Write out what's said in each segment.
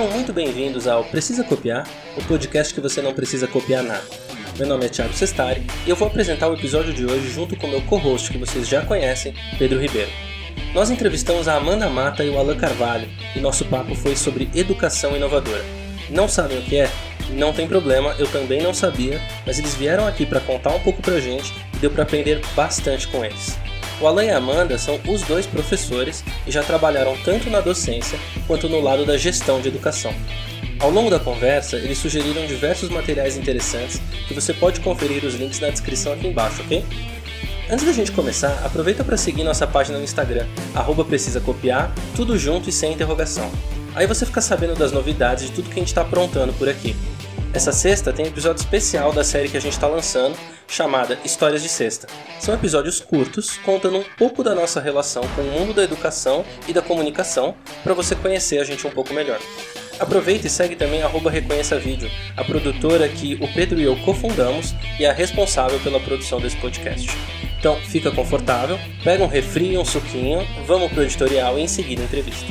Sejam muito bem-vindos ao Precisa Copiar, o podcast que você não precisa copiar nada. Meu nome é Thiago Sestari e eu vou apresentar o episódio de hoje junto com meu co-host que vocês já conhecem, Pedro Ribeiro. Nós entrevistamos a Amanda Mata e o Alan Carvalho e nosso papo foi sobre educação inovadora. Não sabem o que é? Não tem problema, eu também não sabia, mas eles vieram aqui para contar um pouco pra gente e deu para aprender bastante com eles. O Alan e a Amanda são os dois professores e já trabalharam tanto na docência quanto no lado da gestão de educação. Ao longo da conversa, eles sugeriram diversos materiais interessantes que você pode conferir os links na descrição aqui embaixo, ok? Antes da gente começar, aproveita para seguir nossa página no Instagram, arroba precisa copiar, tudo junto e sem interrogação. Aí você fica sabendo das novidades de tudo que a gente está aprontando por aqui. Essa sexta tem episódio especial da série que a gente está lançando, chamada Histórias de Sexta. São episódios curtos, contando um pouco da nossa relação com o mundo da educação e da comunicação, para você conhecer a gente um pouco melhor. Aproveita e segue também arroba Reconheça Vídeo, a produtora que o Pedro e eu cofundamos e a responsável pela produção desse podcast. Então fica confortável, pega um refri um suquinho, vamos pro editorial e em seguida a entrevista.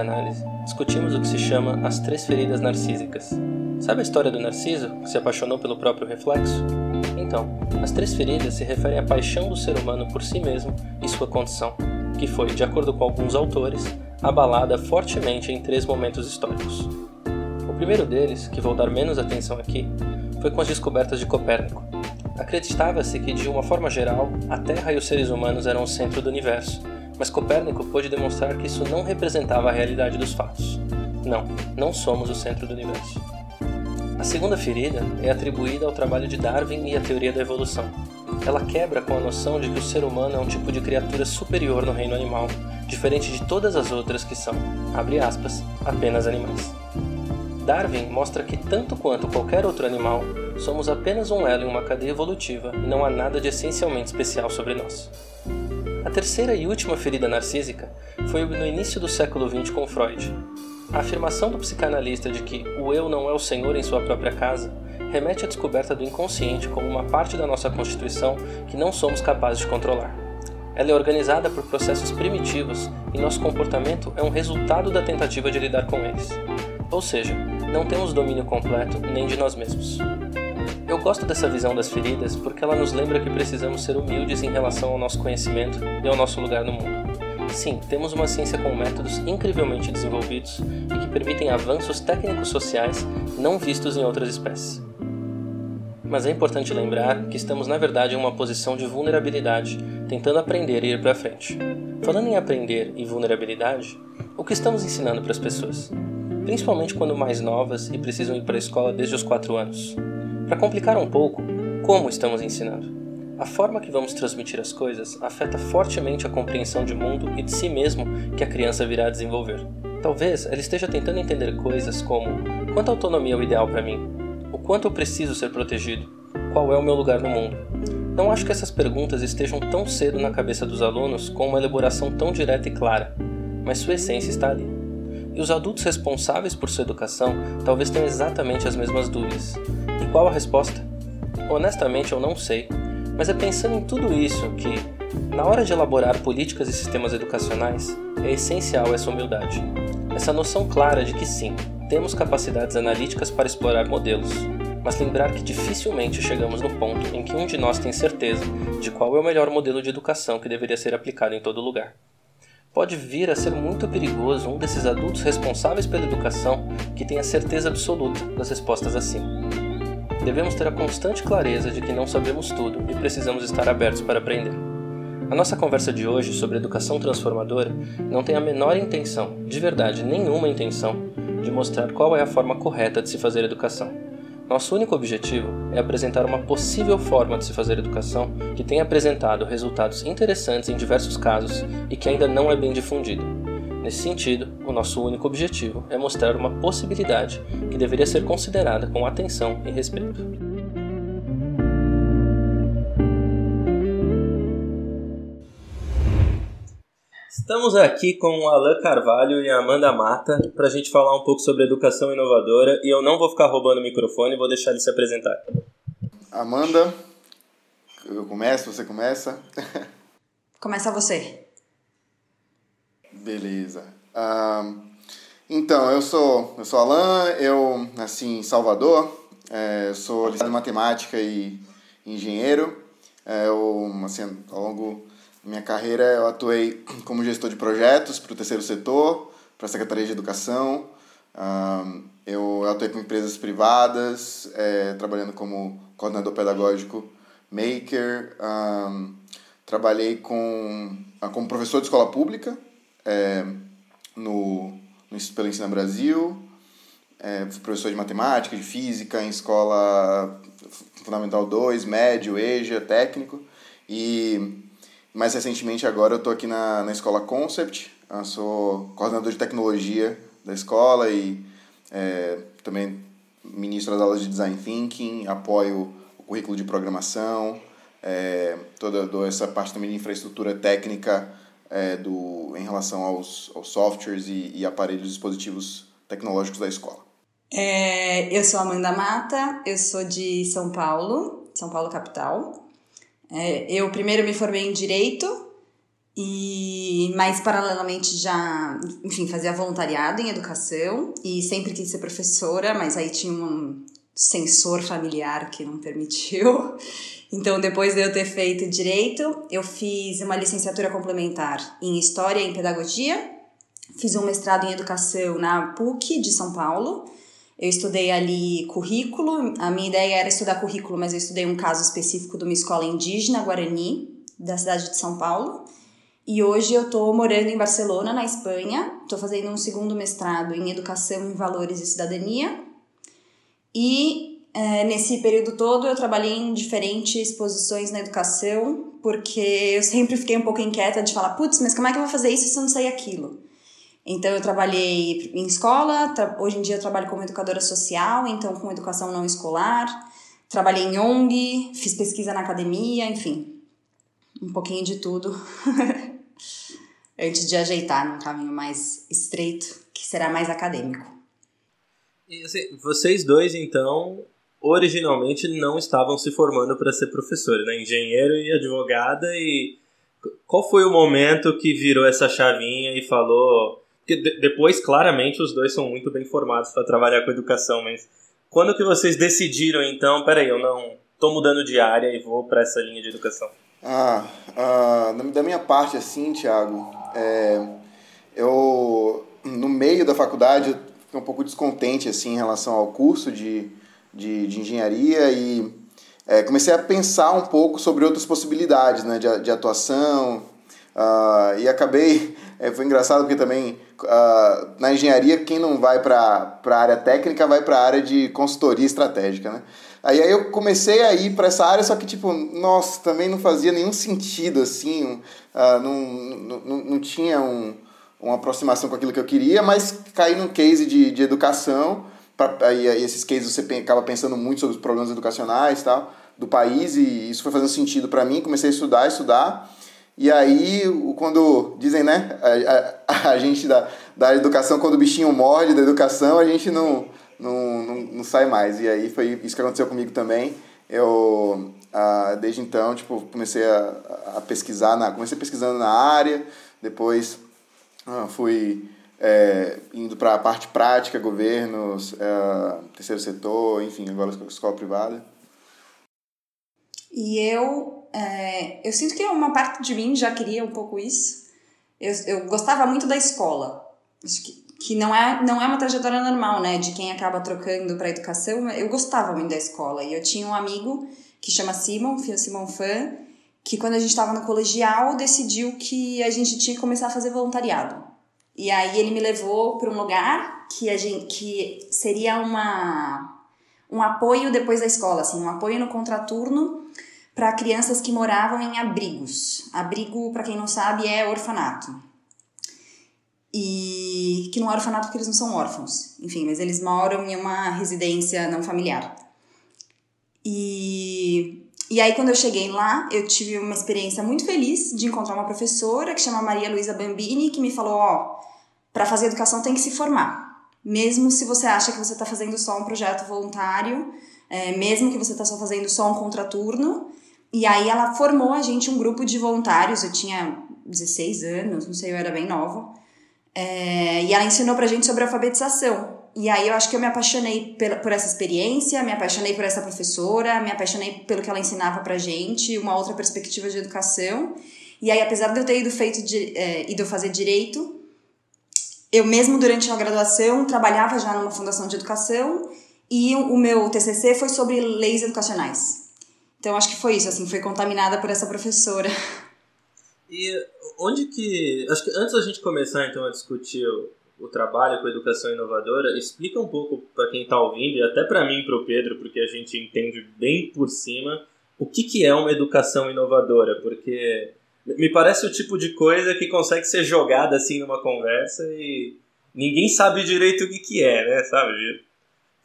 Psicanálise, discutimos o que se chama as três feridas narcísicas. Sabe a história do Narciso, que se apaixonou pelo próprio reflexo? Então, as três feridas se referem à paixão do ser humano por si mesmo e sua condição, que foi, de acordo com alguns autores, abalada fortemente em três momentos históricos. O primeiro deles, que vou dar menos atenção aqui, foi com as descobertas de Copérnico. Acreditava-se que, de uma forma geral, a Terra e os seres humanos eram o centro do universo, mas Copérnico pôde demonstrar que isso não representava a realidade dos fatos. Não, não somos o centro do universo. A segunda ferida é atribuída ao trabalho de Darwin e à teoria da evolução. Ela quebra com a noção de que o ser humano é um tipo de criatura superior no reino animal, diferente de todas as outras que são, abre aspas, apenas animais. Darwin mostra que, tanto quanto qualquer outro animal, somos apenas um elo em uma cadeia evolutiva e não há nada de essencialmente especial sobre nós. A terceira e última ferida narcísica foi no início do século XX com Freud. A afirmação do psicanalista de que o eu não é o senhor em sua própria casa remete à descoberta do inconsciente como uma parte da nossa constituição que não somos capazes de controlar. Ela é organizada por processos primitivos e nosso comportamento é um resultado da tentativa de lidar com eles. Ou seja, não temos domínio completo nem de nós mesmos. Gosto dessa visão das feridas porque ela nos lembra que precisamos ser humildes em relação ao nosso conhecimento e ao nosso lugar no mundo. Sim, temos uma ciência com métodos incrivelmente desenvolvidos e que permitem avanços técnicos sociais não vistos em outras espécies. Mas é importante lembrar que estamos na verdade em uma posição de vulnerabilidade, tentando aprender e ir para frente. Falando em aprender e vulnerabilidade, o que estamos ensinando para as pessoas? Principalmente quando mais novas e precisam ir para a escola desde os 4 anos. Para complicar um pouco, como estamos ensinando? A forma que vamos transmitir as coisas afeta fortemente a compreensão de mundo e de si mesmo que a criança virá a desenvolver. Talvez ela esteja tentando entender coisas como: quanta autonomia é o ideal para mim? O quanto eu preciso ser protegido? Qual é o meu lugar no mundo? Não acho que essas perguntas estejam tão cedo na cabeça dos alunos com uma elaboração tão direta e clara, mas sua essência está ali. E os adultos responsáveis por sua educação talvez tenham exatamente as mesmas dúvidas. Qual a resposta? Honestamente, eu não sei, mas é pensando em tudo isso que, na hora de elaborar políticas e sistemas educacionais, é essencial essa humildade. Essa noção clara de que sim, temos capacidades analíticas para explorar modelos, mas lembrar que dificilmente chegamos no ponto em que um de nós tem certeza de qual é o melhor modelo de educação que deveria ser aplicado em todo lugar. Pode vir a ser muito perigoso um desses adultos responsáveis pela educação que tem a certeza absoluta das respostas acima. Devemos ter a constante clareza de que não sabemos tudo e precisamos estar abertos para aprender. A nossa conversa de hoje sobre educação transformadora não tem a menor intenção, de verdade nenhuma intenção, de mostrar qual é a forma correta de se fazer educação. Nosso único objetivo é apresentar uma possível forma de se fazer educação que tem apresentado resultados interessantes em diversos casos e que ainda não é bem difundida. Nesse sentido, o nosso único objetivo é mostrar uma possibilidade que deveria ser considerada com atenção e respeito. Estamos aqui com o Alan Carvalho e a Amanda Mata para a gente falar um pouco sobre educação inovadora e eu não vou ficar roubando o microfone, vou deixar ele se apresentar. Amanda, eu começo, você começa? Começa você. Beleza. Então, eu sou, eu sou Alan, eu nasci em Salvador, é, sou licenciado em matemática e engenheiro. É, eu, assim, ao longo minha carreira eu atuei como gestor de projetos para o terceiro setor, para a Secretaria de Educação. Um, eu atuei com empresas privadas, é, trabalhando como coordenador pedagógico maker. Um, trabalhei com, como professor de escola pública é, no, no, pelo Ensina Brasil. É, fui professor de matemática, de física em escola fundamental 2, médio, EJA, técnico. E mais recentemente, agora, eu estou aqui na, na escola Concept, eu sou coordenador de tecnologia da escola e é, também ministro as aulas de Design Thinking, apoio o currículo de programação, é, toda, toda essa parte também de infraestrutura técnica é, do, em relação aos, aos softwares e, e aparelhos dispositivos tecnológicos da escola. É, eu sou Amanda Mata, eu sou de São Paulo, São Paulo capital. É, eu primeiro me formei em Direito, e mais paralelamente já, enfim, fazia voluntariado em educação e sempre quis ser professora, mas aí tinha um censor familiar que não permitiu. Então, depois de eu ter feito direito, eu fiz uma licenciatura complementar em História e em Pedagogia, fiz um mestrado em Educação na PUC de São Paulo eu estudei ali currículo, a minha ideia era estudar currículo, mas eu estudei um caso específico de uma escola indígena guarani, da cidade de São Paulo. E hoje eu estou morando em Barcelona, na Espanha. Estou fazendo um segundo mestrado em Educação em Valores e Cidadania. E é, nesse período todo eu trabalhei em diferentes posições na educação, porque eu sempre fiquei um pouco inquieta de falar, putz, mas como é que eu vou fazer isso se eu não sei aquilo? Então, eu trabalhei em escola, hoje em dia eu trabalho como educadora social, então com educação não escolar. Trabalhei em ONG, fiz pesquisa na academia, enfim, um pouquinho de tudo. Antes de ajeitar num caminho mais estreito, que será mais acadêmico. Assim, vocês dois, então, originalmente não estavam se formando para ser professores, né? Engenheiro e advogada e qual foi o momento que virou essa chavinha e falou porque depois, claramente, os dois são muito bem formados para trabalhar com educação, mas quando que vocês decidiram, então, peraí, eu não tô mudando de área e vou para essa linha de educação? Ah, ah, da minha parte, assim, Thiago, é, eu, no meio da faculdade, eu fiquei um pouco descontente, assim, em relação ao curso de, de, de engenharia e é, comecei a pensar um pouco sobre outras possibilidades, né, de, de atuação, uh, e acabei, é, foi engraçado porque também uh, na engenharia, quem não vai para a área técnica vai para a área de consultoria estratégica, né? Aí, aí eu comecei a ir para essa área, só que, tipo, nossa, também não fazia nenhum sentido, assim, uh, não, não, não, tinha um, uma aproximação com aquilo que eu queria, mas caí num case de, de educação, pra, aí, aí esses cases você acaba pensando muito sobre os problemas educacionais tal, do país, e isso foi fazendo sentido para mim, comecei a estudar, estudar, e aí, quando dizem, né, a, a, a, gente da, da educação, quando o bichinho morde da educação, a gente não, não, não, não sai mais. E aí foi isso que aconteceu comigo também. Eu, ah, desde então, tipo, comecei a, a pesquisar, na, comecei pesquisando na área, depois ah, fui é, indo para a parte prática, governos, é, terceiro setor, enfim, agora escola privada. E eu, é, eu sinto que uma parte de mim já queria um pouco isso. Eu, eu gostava muito da escola. Acho que, que não é, não é uma trajetória normal, né? De quem acaba trocando para educação. Eu gostava muito da escola. E eu tinha um amigo que chama Simon, Simon Fan, que quando a gente estava no colegial decidiu que a gente tinha que começar a fazer voluntariado. E aí ele me levou para um lugar que a gente que seria uma um apoio depois da escola, assim, um apoio no contraturno para crianças que moravam em abrigos. Abrigo, para quem não sabe, é orfanato. e que não é orfanato porque eles não são órfãos, enfim, mas eles moram em uma residência não familiar. E, e aí, quando eu cheguei lá, eu tive uma experiência muito feliz de encontrar uma professora que chama Maria Luísa Bambini, que me falou: ó, para fazer educação tem que se formar. Mesmo se você acha que você está fazendo só um projeto voluntário, é, mesmo que você está só fazendo só um contraturno. E aí ela formou a gente um grupo de voluntários, eu tinha 16 anos, não sei, eu era bem nova. É, e ela ensinou pra gente sobre alfabetização. E aí eu acho que eu me apaixonei por essa experiência, me apaixonei por essa professora, me apaixonei pelo que ela ensinava pra gente, uma outra perspectiva de educação. E aí, apesar de eu ter ido, feito é, ido fazer direito, eu mesmo durante a graduação trabalhava já numa fundação de educação e o meu TCC foi sobre leis educacionais. Então acho que foi isso, assim, foi contaminada por essa professora. E onde que. Acho que antes da gente começar então a discutir o, o trabalho com educação inovadora, explica um pouco para quem está ouvindo, e até para mim e para o Pedro, porque a gente entende bem por cima, o que, que é uma educação inovadora, porque me parece o tipo de coisa que consegue ser jogada assim numa conversa e ninguém sabe direito o que, que é, né? Sabe?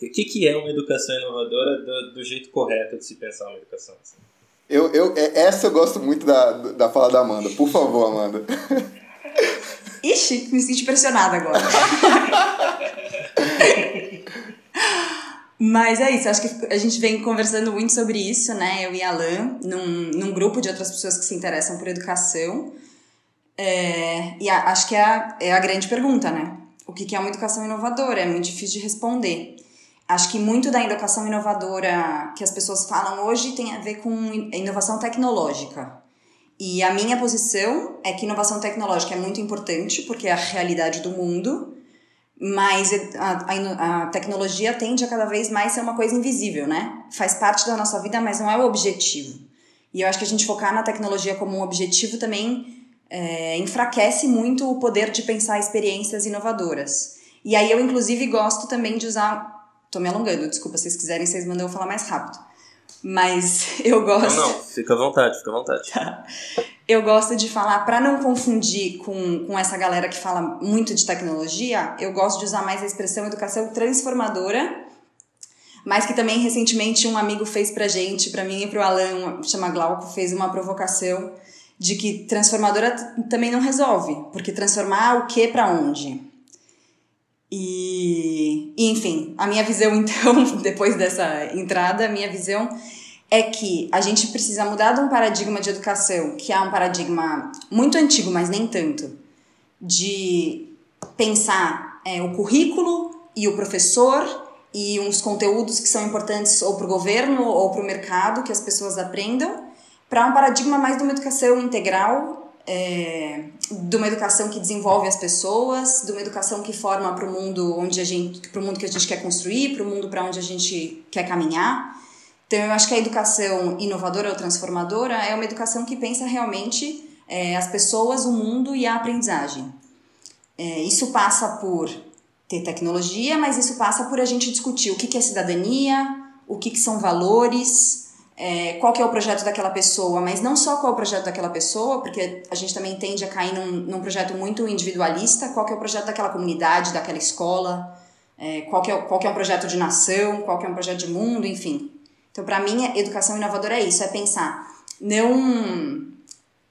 O que, que é uma educação inovadora do, do jeito correto de se pensar uma educação assim? Eu, eu, é, essa eu gosto muito da, da fala da Amanda. Por favor, Amanda. Ixi, me senti pressionada agora. Mas é isso, acho que a gente vem conversando muito sobre isso, né? Eu e a Alan, num, num grupo de outras pessoas que se interessam por educação. É, e a, acho que é a, é a grande pergunta, né? O que, que é uma educação inovadora? É muito difícil de responder. Acho que muito da educação inovadora que as pessoas falam hoje tem a ver com inovação tecnológica. E a minha posição é que inovação tecnológica é muito importante, porque é a realidade do mundo, mas a, a, a, tecnologia tende a cada vez mais ser uma coisa invisível, né? Faz parte da nossa vida, mas não é o objetivo. E eu acho que a gente focar na tecnologia como um objetivo também é, enfraquece muito o poder de pensar experiências inovadoras. E aí eu, inclusive, gosto também de usar Tô me alongando, desculpa, se vocês quiserem, vocês mandam eu falar mais rápido. Mas eu gosto. Não, não, fica à vontade, fica à vontade. Tá. Eu gosto de falar, para não confundir com, com essa galera que fala muito de tecnologia, eu gosto de usar mais a expressão educação transformadora, mas que também recentemente um amigo fez pra gente, pra mim e pro Alan, chama Glauco, fez uma provocação de que transformadora também não resolve, porque transformar o que para onde? E, enfim, a minha visão, então, depois dessa entrada, a minha visão é que a gente precisa mudar de um paradigma de educação, que é um paradigma muito antigo, mas nem tanto, de pensar é, o currículo e o professor e uns conteúdos que são importantes ou para o governo ou para o mercado que as pessoas aprendam, para um paradigma mais de uma educação integral é, de uma educação que desenvolve as pessoas, de uma educação que forma para o mundo onde a gente, para o mundo que a gente quer construir, para o mundo para onde a gente quer caminhar. Então eu acho que a educação inovadora ou transformadora é uma educação que pensa realmente é, as pessoas, o mundo e a aprendizagem. É, isso passa por ter tecnologia, mas isso passa por a gente discutir o que, que é cidadania, o que, que são valores, é, qual que é o projeto daquela pessoa, mas não só qual é o projeto daquela pessoa, porque a gente também tende a cair num, num projeto muito individualista, qual que é o projeto daquela comunidade, daquela escola, é, qual, que é, qual que é um projeto de nação, qual que é um projeto de mundo, enfim. Então, para mim, educação inovadora é isso, é pensar não,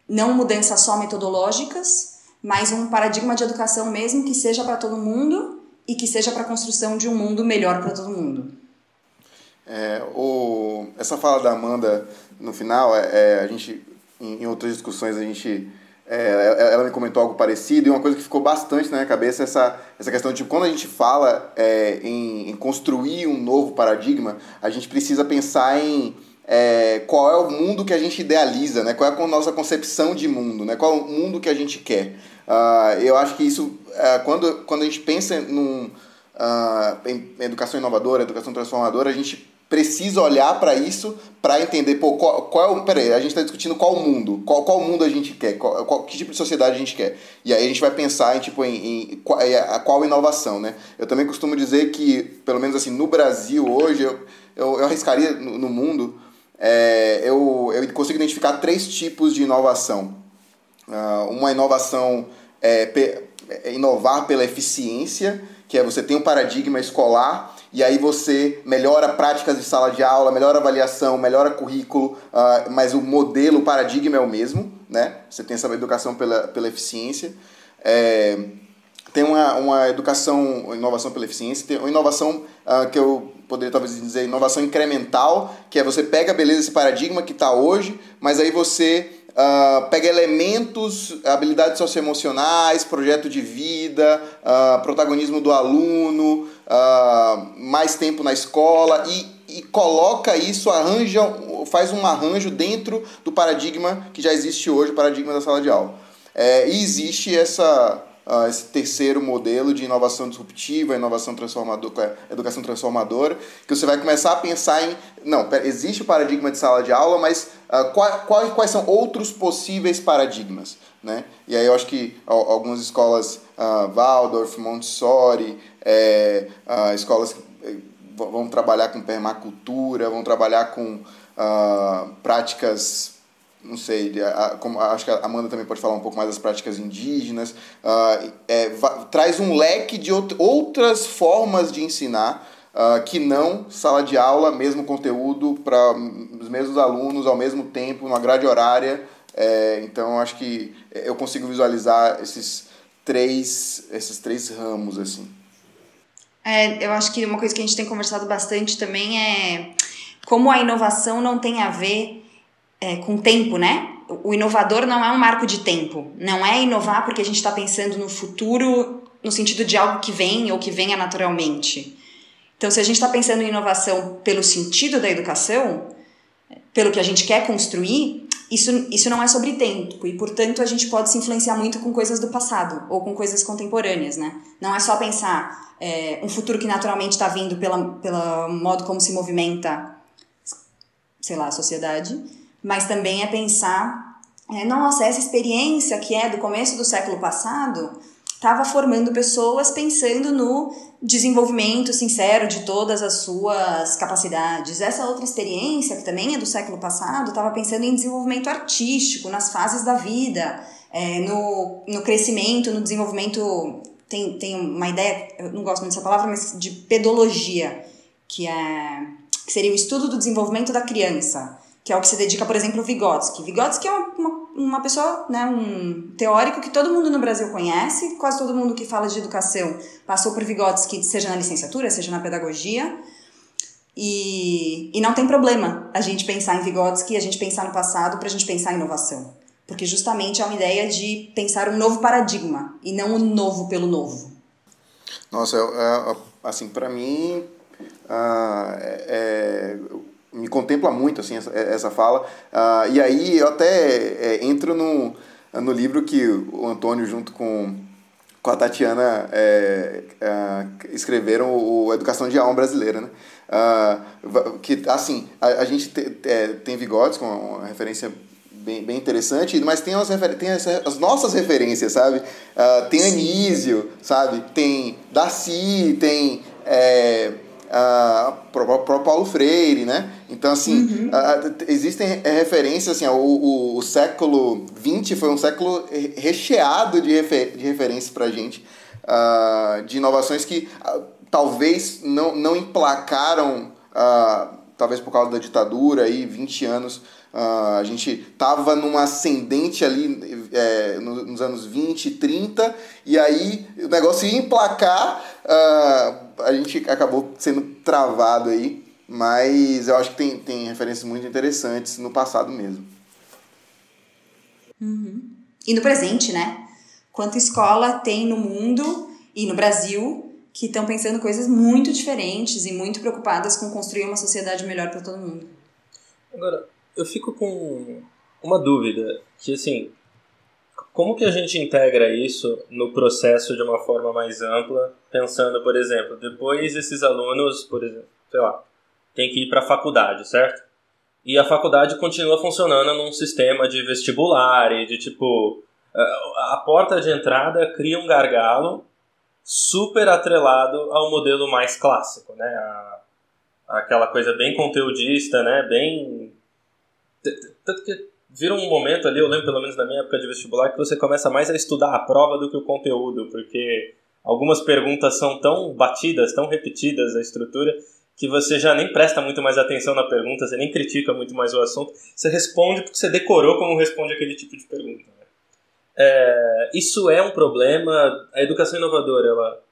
não mudanças só metodológicas, mas um paradigma de educação mesmo que seja para todo mundo e que seja para a construção de um mundo melhor para todo mundo. É, o, essa fala da Amanda no final, é, é a gente, em, em, outras discussões, a gente. É, ela me comentou algo parecido e uma coisa que ficou bastante na minha cabeça é essa, essa questão de tipo, quando a gente fala é, em, em, construir um novo paradigma, a gente precisa pensar em é, qual é o mundo que a gente idealiza, né? qual é a nossa concepção de mundo, né? qual é o mundo que a gente quer. Uh, eu acho que isso, uh, quando, quando a gente pensa num, uh, em educação inovadora, educação transformadora, a gente precisa olhar para isso para entender, pô, qual, qual é o. Peraí, a gente está discutindo qual mundo, qual, qual mundo a gente quer, qual, qual, que tipo de sociedade a gente quer. E aí a gente vai pensar em, tipo, em, em qual, a qual inovação, né? Eu também costumo dizer que, pelo menos assim, no Brasil hoje, eu, eu, eu arriscaria no, no mundo, é, eu, eu consigo identificar três tipos de inovação. Uh, uma inovação é, é, inovar pela eficiência, que é você tem um paradigma escolar e aí você melhora práticas de sala de aula, melhora avaliação, melhora currículo, uh, mas o modelo, o paradigma é o mesmo, né? Você tem essa educação pela, pela eficiência. É, tem uma, uma educação, inovação pela eficiência, tem uma inovação uh, que eu poderia talvez dizer inovação incremental, que é você pega, beleza, esse paradigma que está hoje, mas aí você Uh, pega elementos, habilidades socioemocionais, projeto de vida, uh, protagonismo do aluno, uh, mais tempo na escola e, e coloca isso, arranja, faz um arranjo dentro do paradigma que já existe hoje, o paradigma da sala de aula. É, e existe essa, uh, esse terceiro modelo de inovação disruptiva, inovação transformadora, é, educação transformadora, que você vai começar a pensar em, não, existe o paradigma de sala de aula, mas uh, quais, quais são outros possíveis paradigmas? Né? E aí eu acho que algumas escolas, uh, Waldorf, Montessori, é, uh, escolas que eh, vão trabalhar com permacultura, vão trabalhar com práticas não sei, como, acho que a Amanda também pode falar um pouco mais das práticas indígenas, uh, é, traz um leque de outras formas de ensinar uh, que não sala de aula, mesmo conteúdo para os mesmos alunos ao mesmo tempo, numa grade horária. É, então, acho que eu consigo visualizar esses três, esses três ramos, assim. É, eu acho que uma coisa que a gente tem conversado bastante também é como a inovação não tem a ver é, com tempo, né? O inovador não é um marco de tempo. Não é inovar porque a gente está pensando no futuro no sentido de algo que vem ou que venha naturalmente. Então, se a gente está pensando em inovação pelo sentido da educação, pelo que a gente quer construir, isso, isso não é sobre tempo. E, portanto, a gente pode se influenciar muito com coisas do passado ou com coisas contemporâneas, né? Não é só pensar é, um futuro que naturalmente está vindo pela, pelo modo como se movimenta, sei lá, a sociedade, mas também é pensar, é, nossa, essa experiência que é do começo do século passado estava formando pessoas pensando no desenvolvimento sincero de todas as suas capacidades. Essa outra experiência, que também é do século passado, estava pensando em desenvolvimento artístico, nas fases da vida, é, no, no crescimento, no desenvolvimento. Tem, tem uma ideia, eu não gosto muito dessa palavra, mas de pedologia, que, é, que seria o estudo do desenvolvimento da criança que é o que se dedica, por exemplo, o Vygotsky. Vygotsky é uma, uma, pessoa, né, um teórico que todo mundo no Brasil conhece, quase todo mundo que fala de educação passou por Vygotsky, seja na licenciatura, seja na pedagogia, e, e não tem problema a gente pensar em Vygotsky, a gente pensar no passado para a gente pensar em inovação. Porque justamente é uma ideia de pensar um novo paradigma e não o novo pelo novo. Nossa, é, é, assim, para mim, uh, é, me contempla muito assim essa, essa fala uh, e aí eu até é, entro no, no livro que o Antônio junto com com a Tatiana é, é, escreveram o Educação de Alma Brasileira, né? Uh, que, assim, a, a gente te, é, tem Vigotes, com uma referência bem, bem interessante, mas tem, as, tem as, as nossas referências, sabe? Uh, tem Anísio, sabe? Tem Darcy, tem... É, uh, pro, Paulo Freire, né? Então, assim, uhum. uh, existem referências, assim, o, o, o, século XX foi um século recheado de, refer, de referências pra gente, de inovações que talvez não, não emplacaram, talvez por causa da ditadura, aí, 20 anos, Uh, a gente estava numa ascendente ali é, nos anos 20, 30, e aí o negócio ia emplacar, uh, a gente acabou sendo travado aí, mas eu acho que tem, tem referências muito interessantes no passado mesmo. Uhum. E no presente, né? Quanta escola tem no mundo e no Brasil que estão pensando coisas muito diferentes e muito preocupadas com construir uma sociedade melhor para todo mundo. Agora, eu fico com uma dúvida, que assim, como que a gente integra isso no processo de uma forma mais ampla, pensando, por exemplo, depois esses alunos, por exemplo, sei lá, tem que ir para a faculdade, certo? E a faculdade continua funcionando num sistema de vestibular e de tipo a porta de entrada cria um gargalo super atrelado ao modelo mais clássico, né? A, aquela coisa bem conteudista, né? Bem tanto que vira um momento ali, eu lembro pelo menos na minha época de vestibular, que você começa mais a estudar a prova do que o conteúdo, porque algumas perguntas são tão batidas, tão repetidas a estrutura, que você já nem presta muito mais atenção na pergunta, você nem critica muito mais o assunto, você responde porque você decorou como responde aquele tipo de pergunta. Né? É, isso é um problema, a educação inovadora, ela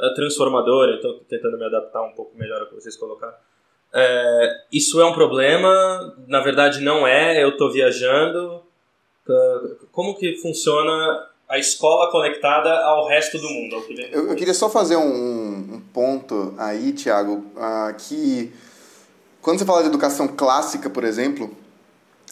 é transformadora, estou tentando me adaptar um pouco melhor ao que vocês colocaram. É, isso é um problema, na verdade não é, eu estou viajando. Como que funciona a escola conectada ao resto do mundo? Eu, eu, queria só fazer um, um ponto aí, Tiago, uh, que quando você fala de educação clássica, por exemplo,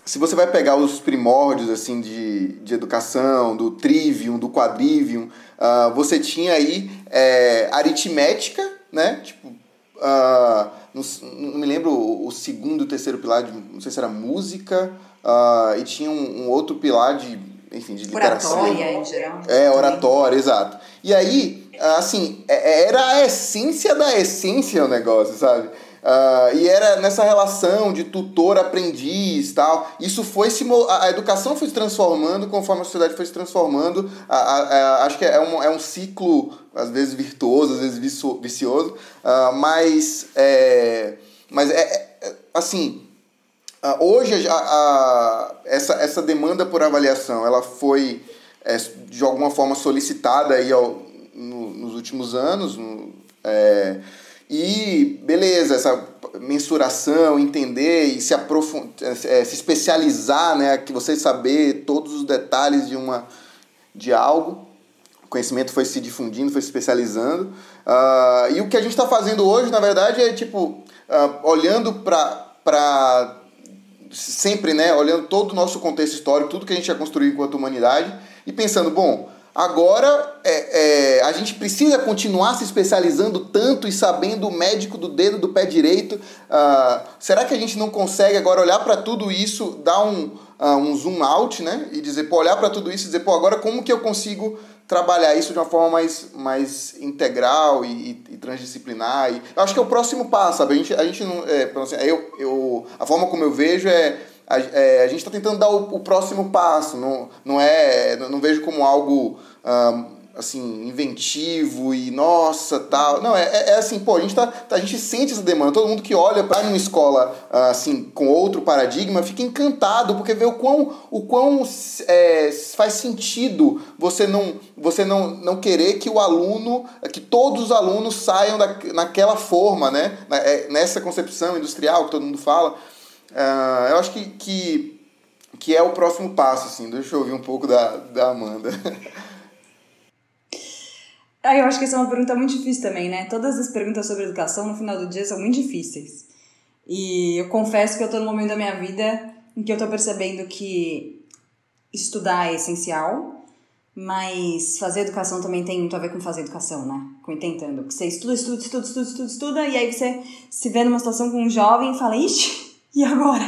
se você vai pegar os primórdios assim de, de educação, do trivium, do quadrivium, uh, você tinha aí é, aritmética, né? Tipo, uh, não, não, me lembro o segundo o terceiro pilar, de, não sei se era música, uh, e tinha um, um, outro pilar de, enfim, de literacia. Oratória, em geral. É, oratória, exato. E aí, assim, é, era a essência da essência o negócio, sabe? Uh, e era nessa relação de tutor-aprendiz tal. Isso foi se. A educação foi se transformando conforme a sociedade foi se transformando. A, a, a, acho que é um, é um ciclo, às vezes virtuoso, às vezes vicioso. Uh, mas. É, mas é, é assim. Uh, hoje a, essa, essa demanda por avaliação ela foi é, de alguma forma solicitada aí ao, no, nos últimos anos. No, é, e beleza, essa mensuração, entender e se aprofundar, é, se especializar, né, que você saber todos os detalhes de uma de algo. O conhecimento foi se difundindo, foi se especializando. Uh, e o que a gente está fazendo hoje, na verdade, é tipo uh, olhando para sempre, né, olhando todo o nosso contexto histórico, tudo que a gente já construiu enquanto humanidade e pensando, bom, Agora, é, é, a gente precisa continuar se especializando tanto e sabendo o médico do dedo do pé direito. Uh, será que a gente não consegue agora olhar para tudo isso, dar um, uh, um zoom out, né? E dizer, pô, olhar para tudo isso e dizer, pô, agora como que eu consigo trabalhar isso de uma forma mais, mais integral e, e, e transdisciplinar? E, eu acho que é o próximo passo, sabe? A gente, a gente não. É, assim, eu, eu, a forma como eu vejo é a, é, a gente está tentando dar o, o, próximo passo, não, não é, não vejo como algo assim, inventivo e nossa, tal. Não, é, é, é, assim, pô, a gente, tá, a gente sente essa demanda. Todo mundo que olha para uma escola assim, com outro paradigma fica encantado porque vê o quão, o quão é, faz sentido você não, você não, não querer que o aluno, que todos os alunos saiam da, naquela forma, né? É, nessa concepção industrial que todo mundo fala. Uh, eu acho que, que, que é o próximo passo, assim. Deixa eu ouvir um pouco da, da Amanda. Ah, eu acho que essa é uma pergunta muito difícil também, né? Todas as perguntas sobre educação no final do dia são muito difíceis. E eu confesso que eu estou no momento da minha vida em que eu estou percebendo que estudar é essencial, mas fazer educação também tem muito a ver com fazer educação, né? Com tentando. Porque você estuda, estuda, estuda, estuda, estuda, estuda, e aí você se vê numa situação com um jovem e fala, ixi, e agora?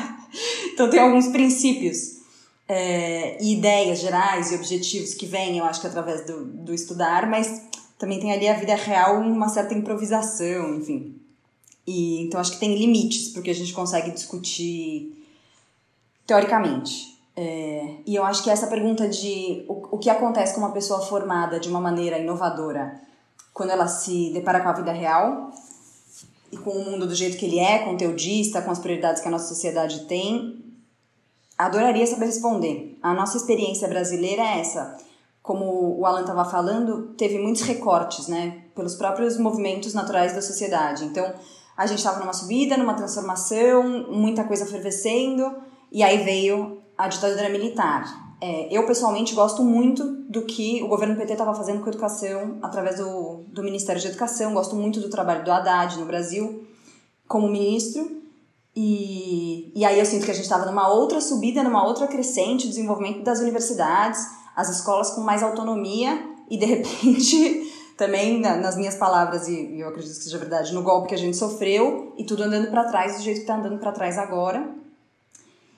Então tem alguns princípios é, e ideias gerais e objetivos que vêm, eu acho que através do, do estudar, mas também tem ali a vida real uma certa improvisação, enfim. E, então acho que tem limites porque a gente consegue discutir teoricamente. É, e eu acho que essa pergunta de o, o que acontece com uma pessoa formada de uma maneira inovadora quando ela se depara com a vida real e com o mundo do jeito que ele é, conteudista, com as prioridades que a nossa sociedade tem, adoraria saber responder. A nossa experiência brasileira é essa. Como o Alan estava falando, teve muitos recortes, né? Pelos próprios movimentos naturais da sociedade. Então, a gente estava numa subida, numa transformação, muita coisa fervescendo, e aí veio a ditadura militar. É, eu, pessoalmente, gosto muito do que o governo PT estava fazendo com a educação através do, do Ministério de Educação. Gosto muito do trabalho do Haddad no Brasil como ministro. E, e aí eu sinto que a gente estava numa outra subida, numa outra crescente, o desenvolvimento das universidades, as escolas com mais autonomia e, de repente, também, nas minhas palavras, e eu acredito que seja verdade, no golpe que a gente sofreu e tudo andando para trás do jeito que está andando para trás agora.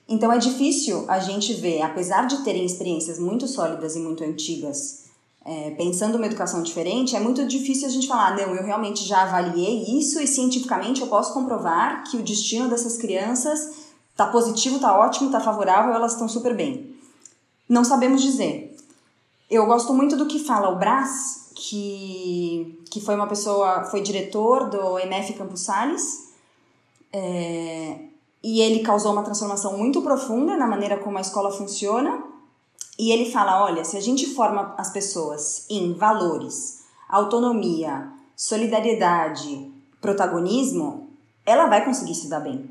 Então é difícil a gente ver, apesar de terem experiências muito sólidas e muito antigas, é, pensando uma educação diferente, é muito difícil a gente falar, não, eu realmente já avaliei isso e cientificamente eu posso comprovar que o destino dessas crianças Tá positivo, tá ótimo, tá favorável, elas estão super bem. Não sabemos dizer. Eu gosto muito do que fala o Brás, que, que foi uma pessoa, foi diretor do MF Campos Salles, é, e ele causou uma transformação muito profunda na maneira como a escola funciona. E ele fala: olha, se a gente forma as pessoas em valores, autonomia, solidariedade, protagonismo, ela vai conseguir se dar bem.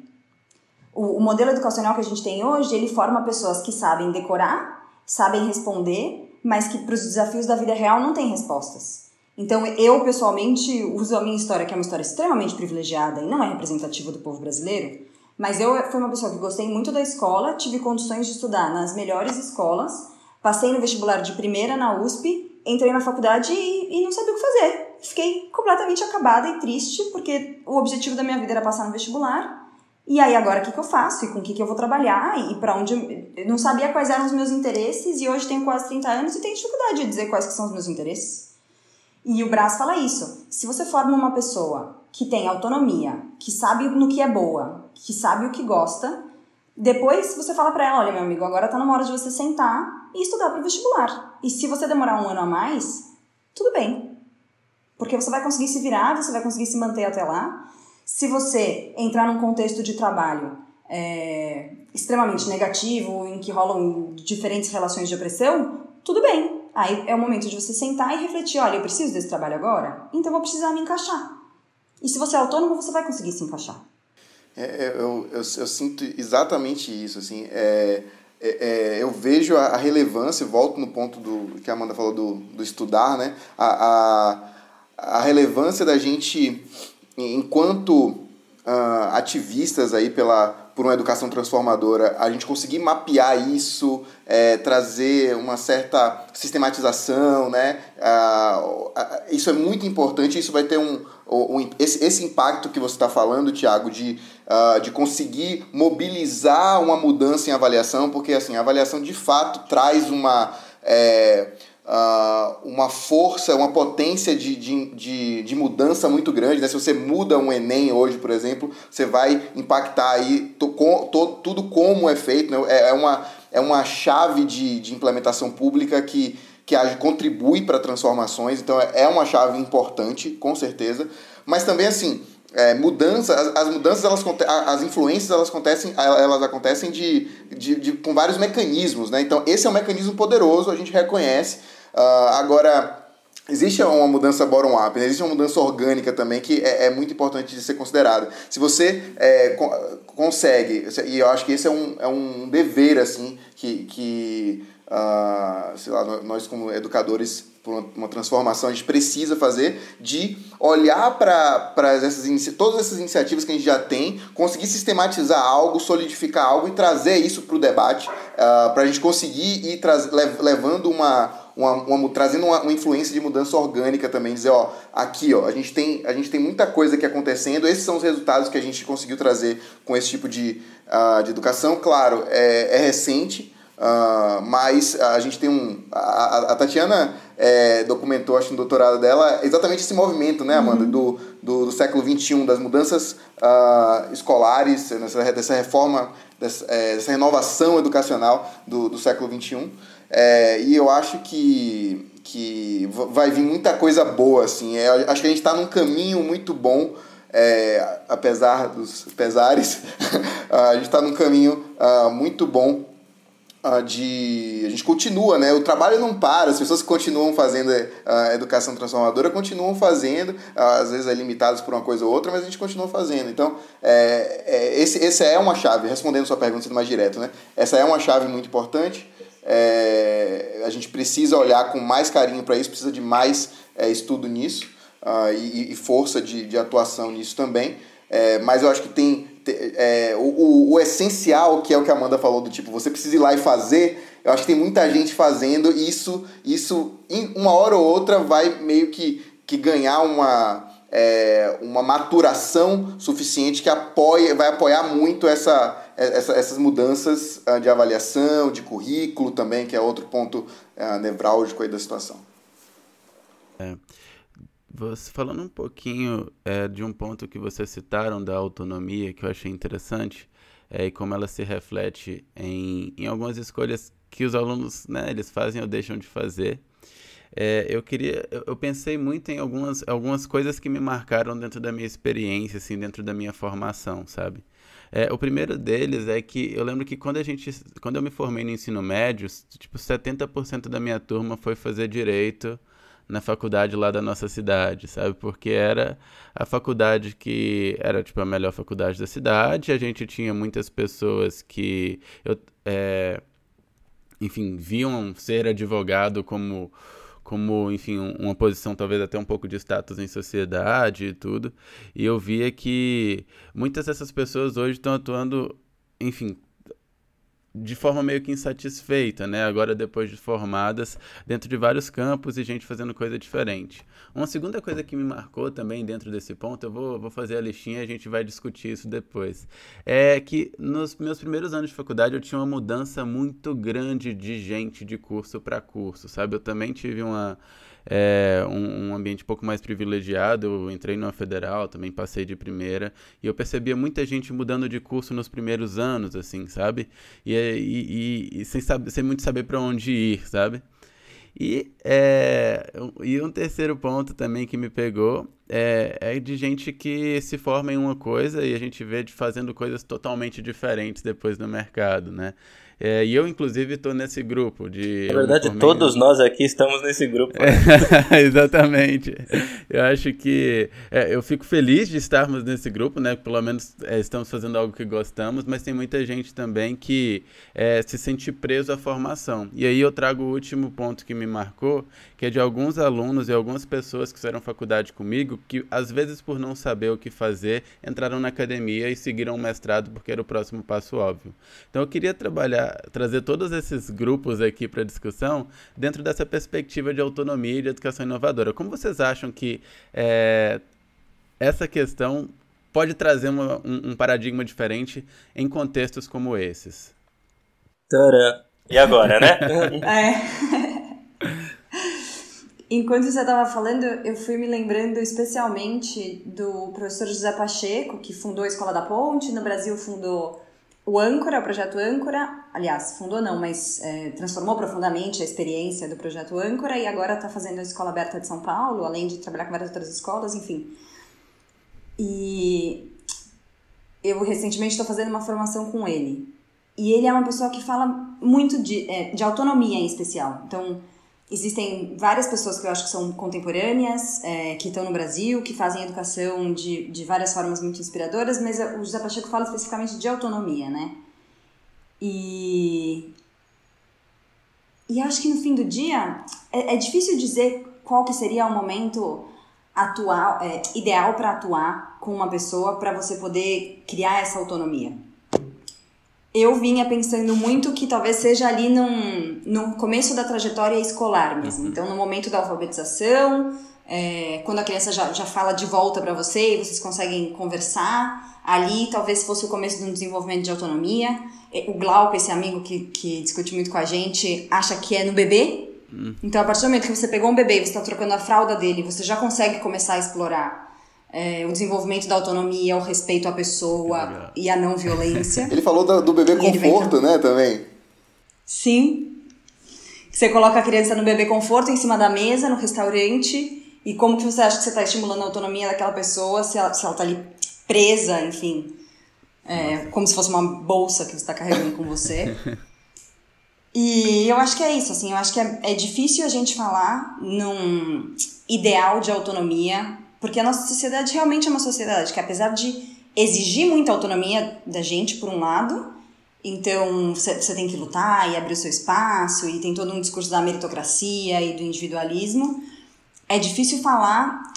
O, o modelo educacional que a gente tem hoje, ele forma pessoas que sabem decorar, sabem responder, mas que para os desafios da vida real não têm respostas. Então, eu pessoalmente uso a minha história, que é uma história extremamente privilegiada e não é representativa do povo brasileiro, mas eu fui uma pessoa que gostei muito da escola, tive condições de estudar nas melhores escolas, passei no vestibular de primeira na USP, entrei na faculdade e, e não sabia o que fazer. Fiquei completamente acabada e triste, porque o objetivo da minha vida era passar no vestibular e aí agora o que, que eu faço? E com o que, que eu vou trabalhar? E para onde eu... não sabia quais eram os meus interesses e hoje tenho quase 30 anos e tenho dificuldade de dizer quais que são os meus interesses. E o Brás fala isso. Se você forma uma pessoa que tem autonomia, que sabe no que é boa, que sabe o que gosta, depois você fala para ela, olha meu amigo, agora tá na hora de você sentar e estudar para o vestibular. E se você demorar um ano a mais, tudo bem. Porque você vai conseguir se virar, você vai conseguir se manter até lá. Se você entrar num contexto de trabalho é, extremamente negativo, em que rolam diferentes relações de opressão, tudo bem. Aí é o momento de você sentar e refletir: olha, eu preciso desse trabalho agora, então vou precisar me encaixar. E se você é autônomo, você vai conseguir se encaixar. É, é eu, eu, eu, sinto exatamente isso. Assim, é, é, é, eu vejo a, relevância, volto no ponto do que a Amanda falou do, do estudar, né? a, a, a relevância da gente enquanto uh, ativistas aí pela, por uma educação transformadora, a gente conseguir mapear isso, é, trazer uma certa sistematização, né? Isso é muito importante, isso vai ter um, um esse, esse impacto que você está falando, Tiago, de, uh, de conseguir mobilizar uma mudança em avaliação, porque assim, a avaliação de fato traz uma... É, uh, uma força, uma potência de, de, de, de, mudança muito grande. Né? Se você muda um Enem hoje, por exemplo, você vai impactar aí to, to, tudo como é feito. Né? É, é, uma, é uma chave de, de implementação pública que, que contribui para transformações. Então é, é uma chave importante, com certeza. Mas também assim, é, mudança, as, as, mudanças, elas, as influências, elas acontecem, elas acontecem de, de, de, com vários mecanismos, né? Então, esse é um mecanismo poderoso, a gente reconhece. Uh, agora, existe uma mudança bottom-up, né? existe uma mudança orgânica também que é, é muito importante de ser considerada. Se você é, co consegue, e eu acho que esse é um, é um dever, assim, que, que uh, sei lá, nós como educadores por uma transformação, a gente precisa fazer de olhar para essas todas essas iniciativas que a gente já tem, conseguir sistematizar algo, solidificar algo e trazer isso para o debate, uh, para a gente conseguir ir levando uma, uma, uma, trazendo uma, uma, influência de mudança orgânica também, dizer, ó, aqui, ó, a gente, tem, a gente tem muita coisa aqui acontecendo, esses são os resultados que a gente conseguiu trazer com esse tipo de, uh, de educação. Claro, é, é recente, Uh, mas a gente tem um. A, a Tatiana é, documentou, acho, no doutorado dela, exatamente esse movimento, né, Amanda, uhum. do, do, do, século XXI, das mudanças uh, escolares, nessa, dessa reforma, dessa, é, dessa renovação educacional do, do século XXI. É, e eu acho que, que vai vir muita coisa boa, assim. É, acho que a gente está num caminho muito bom. É, apesar dos pesares, a gente está num caminho uh, muito bom de a gente continua, né? O trabalho não para, as pessoas que continuam fazendo a educação transformadora continuam fazendo, às vezes é limitadas por uma coisa ou outra, mas a gente continua fazendo. Então, é, é, esse, esse é uma chave, respondendo sua pergunta sendo mais direto, né? Essa é uma chave muito importante. É, a gente precisa olhar com mais carinho para isso, precisa de mais é, estudo nisso uh, e, e, força de, de atuação nisso também. É, mas eu acho que tem é, o, o, essencial, que é o que a Amanda falou, do tipo, você precisa ir lá e fazer, eu acho que tem muita gente fazendo, isso, isso em uma hora ou outra vai meio que, que ganhar uma, é, uma maturação suficiente que apoia, vai apoiar muito essa, essa, essas mudanças ah, de avaliação, de currículo também, que é outro ponto uh, nevrálgico aí da situação. É. Você falando um pouquinho é, de um ponto que vocês citaram da autonomia que eu achei interessante, é, e como ela se reflete em, em algumas escolhas que os alunos né, eles fazem ou deixam de fazer. É, eu queria, eu pensei muito em algumas, algumas coisas que me marcaram dentro da minha experiência, assim, dentro da minha formação, sabe? É, o primeiro deles é que eu lembro que quando a gente, quando eu me formei no ensino médio, tipo 70% da minha turma foi fazer direito na faculdade lá da nossa cidade, sabe? Porque era a faculdade que era tipo a melhor faculdade da cidade. A gente tinha muitas pessoas que eu, é, enfim, viam ser advogado como como, enfim, uma posição talvez até um pouco de status em sociedade e tudo. E eu via que muitas dessas pessoas hoje estão atuando, enfim, de forma meio que insatisfeita, né? Agora depois de formadas dentro de vários campos e gente fazendo coisa diferente. Uma segunda coisa que me marcou também dentro desse ponto, eu vou, vou fazer a listinha e a gente vai discutir isso depois, é que nos meus primeiros anos de faculdade eu tinha uma mudança muito grande de gente de curso para curso, sabe? Eu também tive uma é, um, um, ambiente um pouco mais privilegiado. Eu entrei numa federal, também passei de primeira, e eu percebia muita gente mudando de curso nos primeiros anos, assim, sabe? E, e, e, e sem, saber, sem muito saber para onde ir, sabe? E, é, e um terceiro ponto também que me pegou é, é, de gente que se forma em uma coisa e a gente vê de fazendo coisas totalmente diferentes depois no mercado, né? É, e eu, inclusive, estou nesse grupo de. Na verdade, todos nós aqui estamos nesse grupo. É, exatamente. Eu acho que. É, eu fico feliz de estarmos nesse grupo, né? Pelo menos é, estamos fazendo algo que gostamos, mas tem muita gente também que é, se sente preso à formação. E aí eu trago o último ponto que me marcou, que é de alguns alunos e algumas pessoas que fizeram faculdade comigo, que às vezes, por não saber o que fazer, entraram na academia e seguiram o mestrado porque era o próximo passo óbvio. Então eu queria trabalhar trazer todos esses grupos aqui para discussão dentro dessa perspectiva de autonomia e de educação inovadora. Como vocês acham que é, essa questão pode trazer uma, um, um, paradigma diferente em contextos como esses? Tcharam. E agora, né? é. Enquanto você estava falando, eu fui me lembrando especialmente do professor José Pacheco, que fundou a Escola da Ponte, no Brasil fundou o Âncora, o projeto Âncora, aliás, fundou não, mas é, transformou profundamente a experiência do projeto Âncora e agora está fazendo a Escola Aberta de São Paulo, além de trabalhar com várias outras escolas, enfim. E eu recentemente estou fazendo uma formação com ele. E ele é uma pessoa que fala muito de, é, de autonomia em especial. Então, Existem várias pessoas que eu acho que são contemporâneas, é, que estão no Brasil, que fazem educação de, de várias formas muito inspiradoras, mas o José Pacheco fala especificamente de autonomia, né? E, e acho que no fim do dia é, é difícil dizer qual que seria o momento atual, é, ideal para atuar com uma pessoa para você poder criar essa autonomia eu vinha pensando muito que talvez seja ali num, no começo da trajetória escolar mesmo. Uhum. Então, no momento da alfabetização, é, quando a criança já, já fala de volta para você e vocês conseguem conversar, ali talvez fosse o começo de um desenvolvimento de autonomia. O Glauco, esse amigo que, que discute muito com a gente, acha que é no bebê. Uhum. Então, a partir do momento que você pegou um bebê e você está trocando a fralda dele, você já consegue começar a explorar é, o desenvolvimento da autonomia, o respeito à pessoa e a não violência. Ele falou do, do bebê conforto, né, também? Sim. Você coloca a criança no bebê conforto em cima da mesa, no restaurante, e como que você acha que você está estimulando a autonomia daquela pessoa se ela, se ela tá ali presa, enfim, é, como se fosse uma bolsa que você está carregando com você. E eu acho que é isso, assim, eu acho que é, é difícil a gente falar num ideal de autonomia porque a nossa sociedade realmente é uma sociedade que, apesar de exigir muita autonomia da gente, por um lado, então você tem que lutar e abrir o seu espaço, e tem todo um discurso da meritocracia e do individualismo, é difícil falar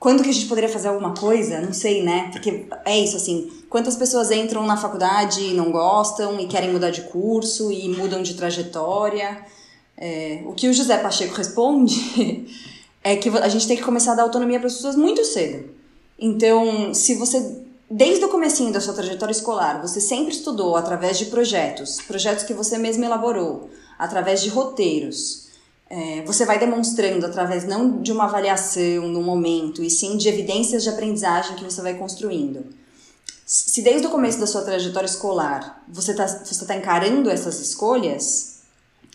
quando que a gente poderia fazer alguma coisa, não sei, né? Porque é isso, assim, quantas pessoas entram na faculdade e não gostam e querem mudar de curso e mudam de trajetória. É, o que o José Pacheco responde é que a gente tem que começar a dar autonomia para as pessoas muito cedo. Então, se você desde o comecinho da sua trajetória escolar, você sempre estudou através de projetos, projetos que você mesmo elaborou, através de roteiros, é, você vai demonstrando através não de uma avaliação no momento, e sim de evidências de aprendizagem que você vai construindo. se desde o começo da sua trajetória escolar você está você tá encarando essas escolhas,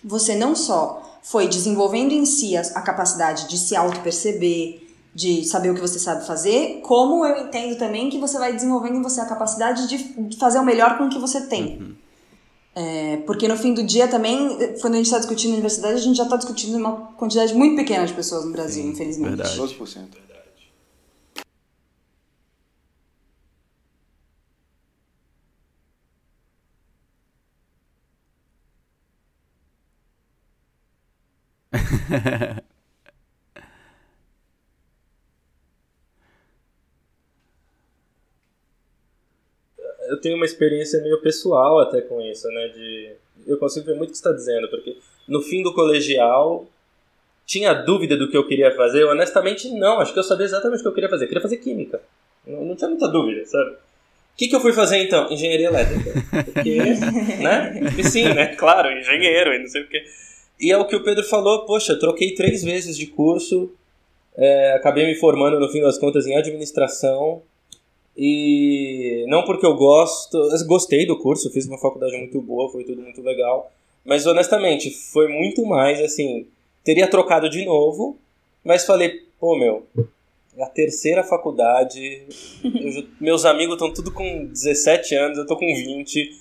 você não só foi desenvolvendo em si a, a capacidade de se auto-perceber, de saber o que você sabe fazer, como eu entendo também que você vai desenvolvendo em você a capacidade de fazer o melhor com o que você tem. Uhum. É, porque no fim do dia também, quando a gente está discutindo na universidade, a gente já está discutindo uma quantidade muito pequena de pessoas no Brasil, Sim, infelizmente. Verdade. 12%. Eu tenho uma experiência meio pessoal até com isso, né? De, eu consigo ver muito o que você está dizendo, porque no fim do colegial tinha dúvida do que eu queria fazer? Honestamente, não. Acho que eu sabia exatamente o que eu queria fazer. Eu queria fazer química. Não, não tinha muita dúvida, sabe? O que, que eu fui fazer então? Engenharia elétrica. Porque, né? Sim, né? Claro, engenheiro e não sei o quê. E é o que o Pedro falou, poxa, troquei três vezes de curso, é, acabei me formando no fim das contas em administração, e não porque eu gosto, eu gostei do curso, fiz uma faculdade muito boa, foi tudo muito legal, mas honestamente, foi muito mais assim, teria trocado de novo, mas falei, pô, meu, é a terceira faculdade, eu, meus amigos estão tudo com 17 anos, eu tô com 20,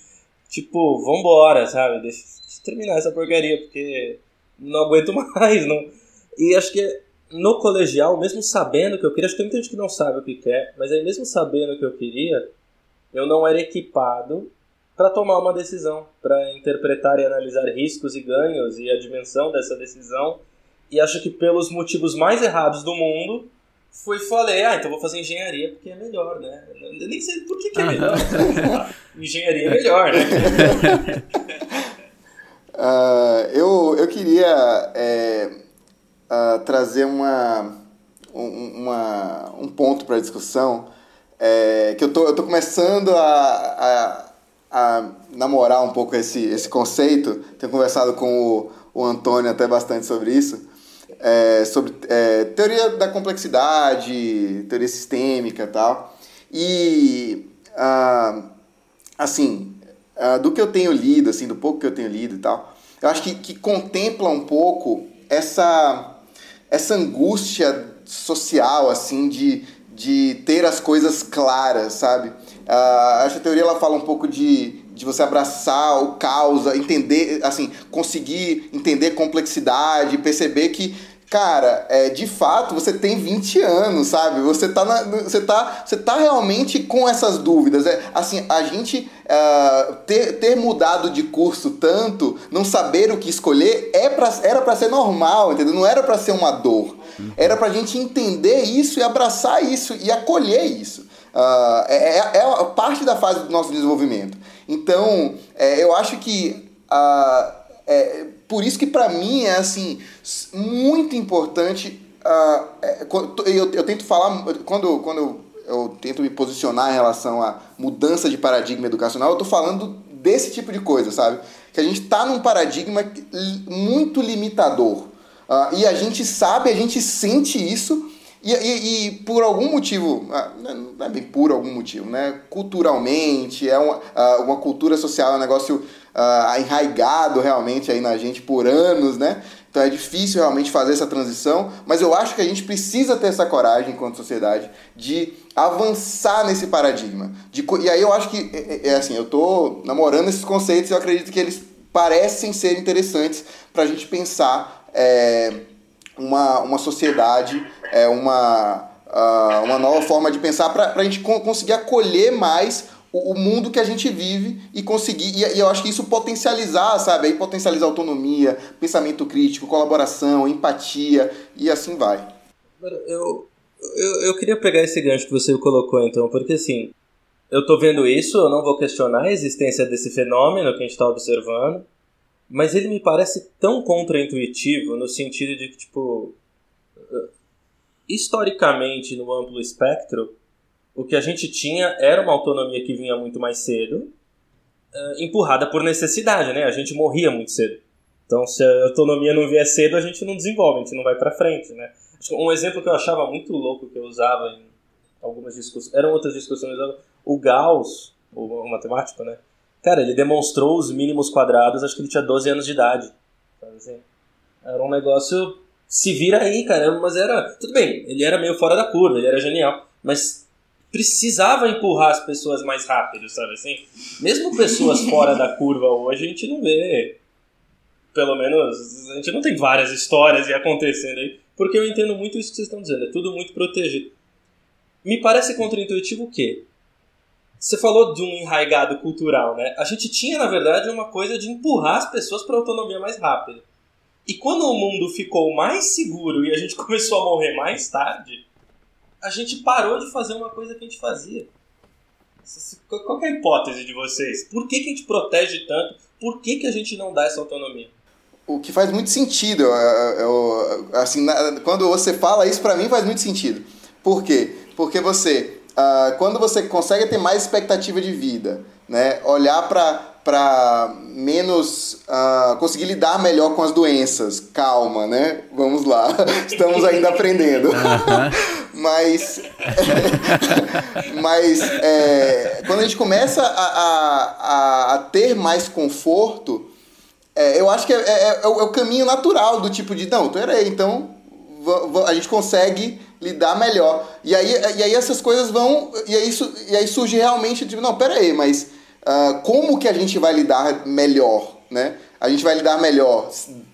tipo, vambora, sabe? Deixa, terminar essa porcaria, porque não aguento mais, não. E acho que no colegial, mesmo sabendo que eu queria, acho que tem muita gente que não sabe o que quer, mas aí mesmo sabendo o que eu queria, eu não era equipado para tomar uma decisão, para interpretar e analisar riscos e ganhos e a dimensão dessa decisão. E acho que pelos motivos mais errados do mundo, fui falei, ah, então vou fazer engenharia porque é melhor, né? Eu nem sei por que, que é melhor. engenharia é melhor, né? uh, eu, eu queria é uh, trazer uma, um, uma, um ponto para a discussão, é, que eu tô, eu tô começando a, a, a, namorar um pouco esse, esse conceito, tenho conversado com o, o Antônio até bastante sobre isso, é, sobre é, teoria da complexidade, teoria sistêmica e tal. E, uh, assim, uh, do que eu tenho lido, assim, do pouco que eu tenho lido e tal, eu acho que, que contempla um pouco essa essa angústia social, assim, de, de ter as coisas claras, sabe? Uh, acho que a teoria ela fala um pouco de, de você abraçar o caos, entender, assim, conseguir entender complexidade, perceber que cara, é, de fato, você tem 20 anos, sabe? Você tá, na, você tá, você tá realmente com essas dúvidas. É, assim, a gente uh, ter, ter mudado de curso tanto, não saber o que escolher, é pra, era para ser normal, entendeu? Não era para ser uma dor. Era pra gente entender isso e abraçar isso e acolher isso. Uh, é, é, é parte da fase do nosso desenvolvimento. Então, é, eu acho que... Uh, é, por isso que para mim é assim muito importante. Uh, eu, eu tento falar quando, quando eu, eu tento me posicionar em relação à mudança de paradigma educacional, eu estou falando desse tipo de coisa, sabe? Que a gente está num paradigma muito limitador. Uh, e a gente sabe, a gente sente isso, e, e, e, por algum motivo, ah, não é bem por algum motivo, né? Culturalmente, é uma, uma cultura social, é um negócio uh, enraigado realmente aí na gente por anos, né? Então é difícil realmente fazer essa transição, mas eu acho que a gente precisa ter essa coragem enquanto sociedade de avançar nesse paradigma. De, e aí eu acho que, é, é, é assim, eu tô namorando esses conceitos e eu acredito que eles parecem ser interessantes para a gente pensar é, uma, uma sociedade é uma, uh, uma nova forma de pensar para a gente conseguir acolher mais o, o, mundo que a gente vive e conseguir. E, e, eu acho que isso potencializar, sabe? Aí potencializar autonomia, pensamento crítico, colaboração, empatia e assim vai. Eu, eu, eu queria pegar esse gancho que você colocou então, porque assim, eu tô vendo isso, eu não vou questionar a existência desse fenômeno que a gente está observando, mas ele me parece tão contraintuitivo no sentido de que, tipo, historicamente, no amplo espectro, o que a gente tinha era uma autonomia que vinha muito mais cedo, uh, empurrada por necessidade, né? A gente morria muito cedo. Então, se a autonomia não vier cedo, a gente não desenvolve, a gente não vai para frente, né? Um exemplo que eu achava muito louco que eu usava em algumas discussões, eram outras discussões, O Gauss, o matemático, né? Cara, ele demonstrou os mínimos quadrados, acho que ele tinha 12 anos de idade. Assim, era um negócio. Se vira aí, cara. Mas era. Tudo bem, ele era meio fora da curva, ele era genial. Mas precisava empurrar as pessoas mais rápido, sabe assim? Mesmo pessoas fora da curva hoje, a gente não vê. Pelo menos, a gente não tem várias histórias e acontecendo aí. Porque eu entendo muito isso que vocês estão dizendo, é tudo muito protegido. Me parece contraintuitivo o quê? Você falou de um enraigado cultural, né? A gente tinha, na verdade, uma coisa de empurrar as pessoas para autonomia mais rápida. E quando o mundo ficou mais seguro e a gente começou a morrer mais tarde, a gente parou de fazer uma coisa que a gente fazia. Qual é a hipótese de vocês? Por que, que a gente protege tanto? Por que, que a gente não dá essa autonomia? O que faz muito sentido, eu, assim, quando você fala isso, para mim faz muito sentido. Por quê? Porque você, uh, quando você consegue ter mais expectativa de vida, né, olhar para para menos uh, conseguir lidar melhor com as doenças. Calma, né? Vamos lá, estamos ainda aprendendo. mas mas é, quando a gente começa a, a, a ter mais conforto, é, eu acho que é, é, é, o, é, o, caminho natural do tipo de, não, peraí, então a gente consegue lidar melhor. E aí, e aí essas coisas vão. E aí, e aí surge realmente, tipo, não, peraí, mas uh, como que a gente vai lidar melhor, né? A gente vai lidar melhor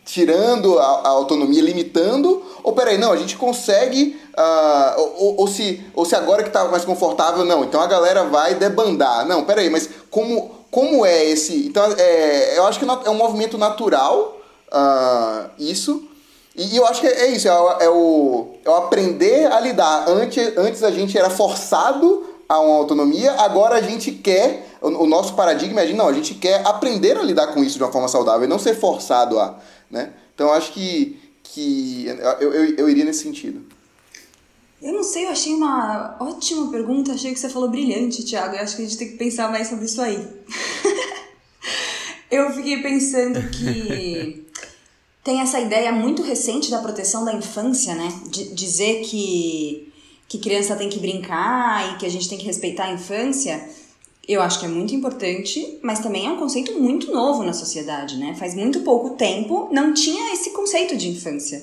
tirando a, a autonomia, limitando, ou peraí, não, a gente consegue, uh, ou, ou, se, ou se agora que está mais confortável, não, então a galera vai debandar. Não, peraí, mas como, como é esse... Então, é, eu acho que é um movimento natural uh, isso, e eu acho que é isso, é, é, o, é o aprender a lidar. Antes, antes a gente era forçado a uma autonomia, agora a gente quer o, nosso paradigma é de, não, a gente quer aprender a lidar com isso de uma forma saudável e não ser forçado a, né? Então acho que, que eu, eu, eu iria nesse sentido. Eu não sei, eu achei uma ótima pergunta, achei que você falou brilhante, Thiago. Eu acho que a gente tem que pensar mais sobre isso aí. eu fiquei pensando que tem essa ideia muito recente da proteção da infância, né? De dizer que, que criança tem que brincar e que a gente tem que respeitar a infância eu acho que é muito importante, mas também é um conceito muito novo na sociedade, né? Faz muito pouco tempo não tinha esse conceito de infância.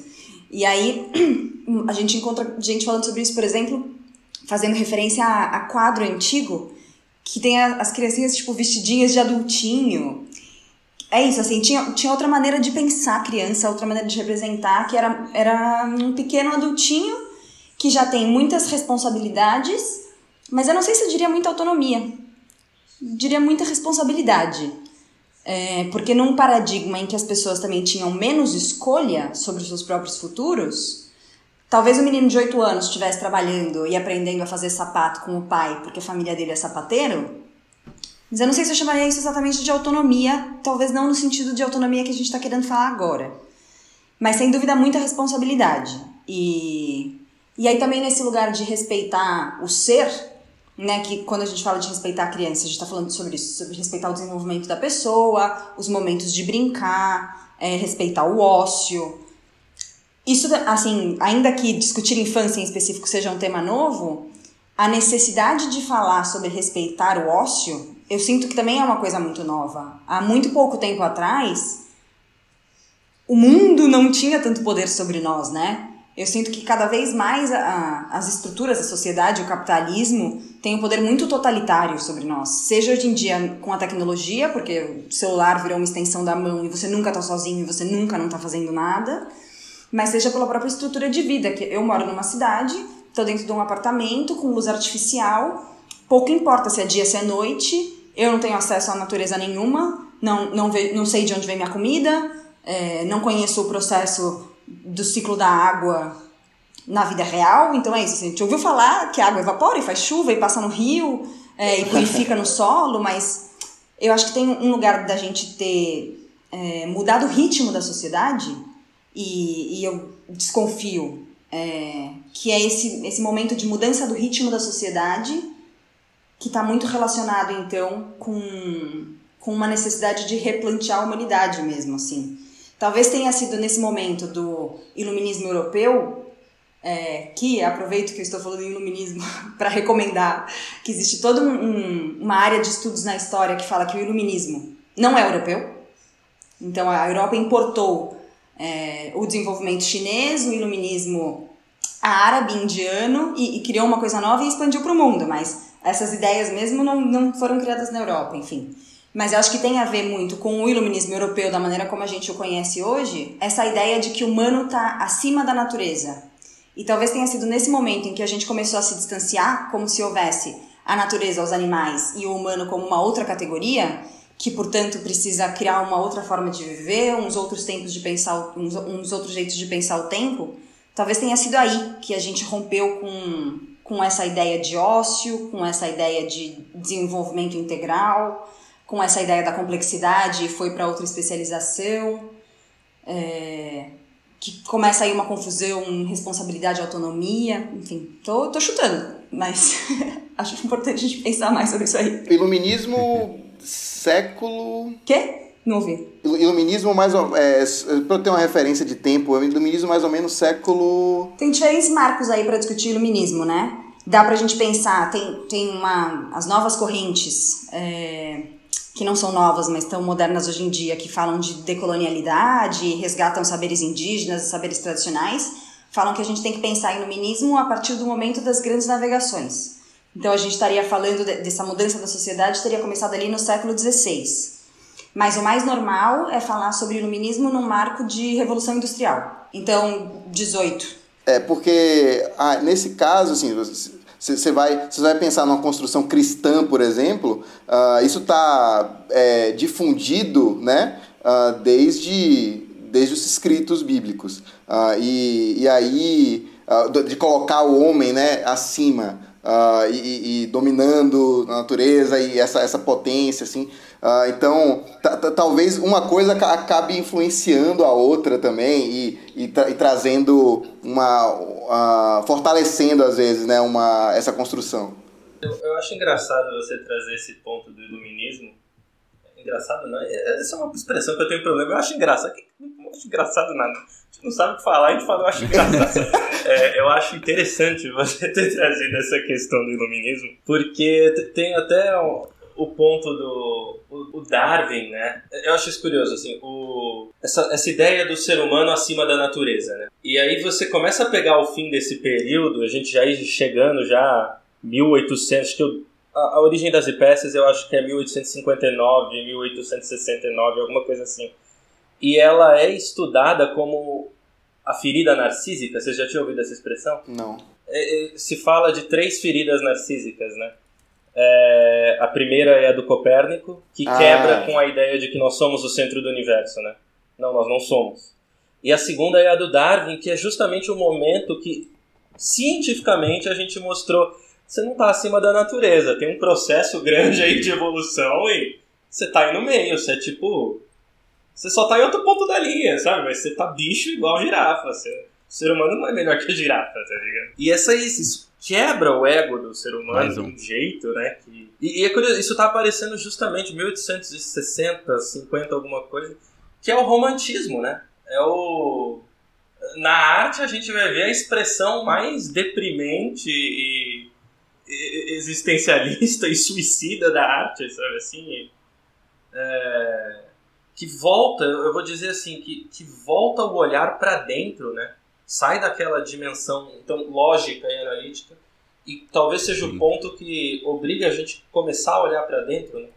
E aí a gente encontra gente falando sobre isso, por exemplo, fazendo referência a, a quadro antigo, que tem a, as criancinhas, tipo, vestidinhas de adultinho. É isso, assim, tinha, tinha outra maneira de pensar a criança, outra maneira de representar, que era, era um pequeno adultinho que já tem muitas responsabilidades, mas eu não sei se eu diria muita autonomia diria, muita responsabilidade. É, porque num paradigma em que as pessoas também tinham menos escolha sobre os seus próprios futuros, talvez o menino de 8 anos estivesse trabalhando e aprendendo a fazer sapato com o pai porque a família dele é sapateiro. Mas eu não sei se eu chamaria isso exatamente de autonomia, talvez não no sentido de autonomia que a gente está querendo falar agora. Mas sem dúvida muita responsabilidade. E, e aí também nesse lugar de respeitar o ser, né, que quando a gente fala de respeitar a criança, a gente está falando sobre isso, sobre respeitar o desenvolvimento da pessoa, os momentos de brincar, é, respeitar o ócio. Isso, assim, ainda que discutir infância em específico seja um tema novo, a necessidade de falar sobre respeitar o ócio, eu sinto que também é uma coisa muito nova. Há muito pouco tempo atrás, o mundo não tinha tanto poder sobre nós, né? Eu sinto que cada vez mais a, as estruturas da sociedade, o capitalismo, tem um poder muito totalitário sobre nós. Seja hoje em dia com a tecnologia, porque o celular virou uma extensão da mão e você nunca está sozinho e você nunca não está fazendo nada, mas seja pela própria estrutura de vida, que eu moro numa cidade, estou dentro de um apartamento com luz artificial, pouco importa se é dia, se é noite, eu não tenho acesso à natureza nenhuma, não, não, ve, não sei de onde vem minha comida, é, não conheço o processo do ciclo da água na vida real. Então é isso. Assim, a gente ouviu falar que a água evapora e faz chuva e passa no rio é, e purifica no solo, mas eu acho que tem um lugar da gente ter é, mudado o ritmo da sociedade e, e eu desconfio é, que é esse, esse momento de mudança do ritmo da sociedade que está muito relacionado então com, com uma necessidade de replantear a humanidade mesmo assim Talvez tenha sido nesse momento do iluminismo europeu é, que aproveito que eu estou falando em iluminismo para recomendar que existe toda um, um, uma área de estudos na história que fala que o iluminismo não é europeu. Então a Europa importou é, o desenvolvimento chinês, o iluminismo árabe, indiano e, e criou uma coisa nova e expandiu para o mundo, mas essas ideias mesmo não, não foram criadas na Europa, enfim. Mas eu acho que tem a ver muito com o iluminismo europeu, da maneira como a gente o conhece hoje, essa ideia de que o humano está acima da natureza. E talvez tenha sido nesse momento em que a gente começou a se distanciar, como se houvesse a natureza, os animais e o humano como uma outra categoria, que portanto precisa criar uma outra forma de viver, uns outros tempos de pensar, uns, uns outros jeitos de pensar o tempo. Talvez tenha sido aí que a gente rompeu com, com essa ideia de ócio, com essa ideia de desenvolvimento integral, com essa ideia da complexidade e foi para outra especialização. É, que começa aí uma confusão, responsabilidade, autonomia, enfim, tô, tô chutando, mas acho importante a gente pensar mais sobre isso aí. Iluminismo século. Quê? Não ouvi. Iluminismo mais ou é, para ter uma referência de tempo, iluminismo mais ou menos século. Tem diferentes marcos aí para discutir iluminismo, né? Dá pra gente pensar, tem, tem uma. as novas correntes. É, que não são novas, mas estão modernas hoje em dia, que falam de decolonialidade, resgatam saberes indígenas, saberes tradicionais, falam que a gente tem que pensar em iluminismo a partir do momento das grandes navegações. Então a gente estaria falando de, dessa mudança da sociedade, teria começado ali no século XVI. Mas o mais normal é falar sobre iluminismo num marco de revolução industrial. Então, 18. É, porque ah, nesse caso, assim, você vai, vai pensar numa construção cristã, por exemplo, uh, isso está é, difundido né, uh, desde, desde os escritos bíblicos. Uh, e, e aí, de colocar o homem né, acima e, e, dominando a natureza e essa, essa potência, assim. Uh, então, talvez uma coisa acabe influenciando a outra também e, e, tra e trazendo uma. Uh, fortalecendo, às vezes, né, uma, essa construção. Eu, eu acho engraçado você trazer esse ponto do iluminismo. Engraçado, não? É, essa é uma expressão que eu tenho problema. Eu acho engraçado. Não acho engraçado nada. A gente não sabe o que falar, a gente fala, eu acho engraçado. é, eu acho interessante você ter trazido essa questão do iluminismo, porque tem até o ponto do o, Darwin, né? Eu acho isso curioso, assim, o, essa, essa ideia do ser humano acima da natureza, né? E aí você começa a pegar o fim desse período, a gente já ir chegando já 1800, que eu, a, a origem das espécies eu acho que é 1859, 1869, alguma coisa assim. E ela é estudada como a ferida narcísica. Vocês já tinham ouvido essa expressão? Não. É, é, se fala de três feridas narcísicas, né? É, a primeira é a do Copérnico, que ah. quebra com a ideia de que nós somos o centro do universo, né? Não, nós não somos. E a segunda é a do Darwin, que é justamente o momento que cientificamente a gente mostrou você não está acima da natureza, tem um processo grande aí de evolução e você está aí no meio, você é tipo você só está em outro ponto da linha, sabe? Mas você tá bicho igual girafa. Você, o ser humano não é melhor que a girafa, tá ligado? E essa isso, quebra o ego do ser humano um. de um jeito, né? Que... E, e, é curioso, isso tá aparecendo justamente em 1860, 50, alguma coisa, que é o romantismo, né? É o. Na arte a gente vai ver a expressão mais deprimente e, e existencialista e suicida da arte, sabe assim? É... Que volta, eu vou dizer assim, que, que volta o olhar para dentro, né? sai daquela dimensão então lógica e analítica e talvez seja Sim. o ponto que obriga a gente a começar a olhar para dentro, né?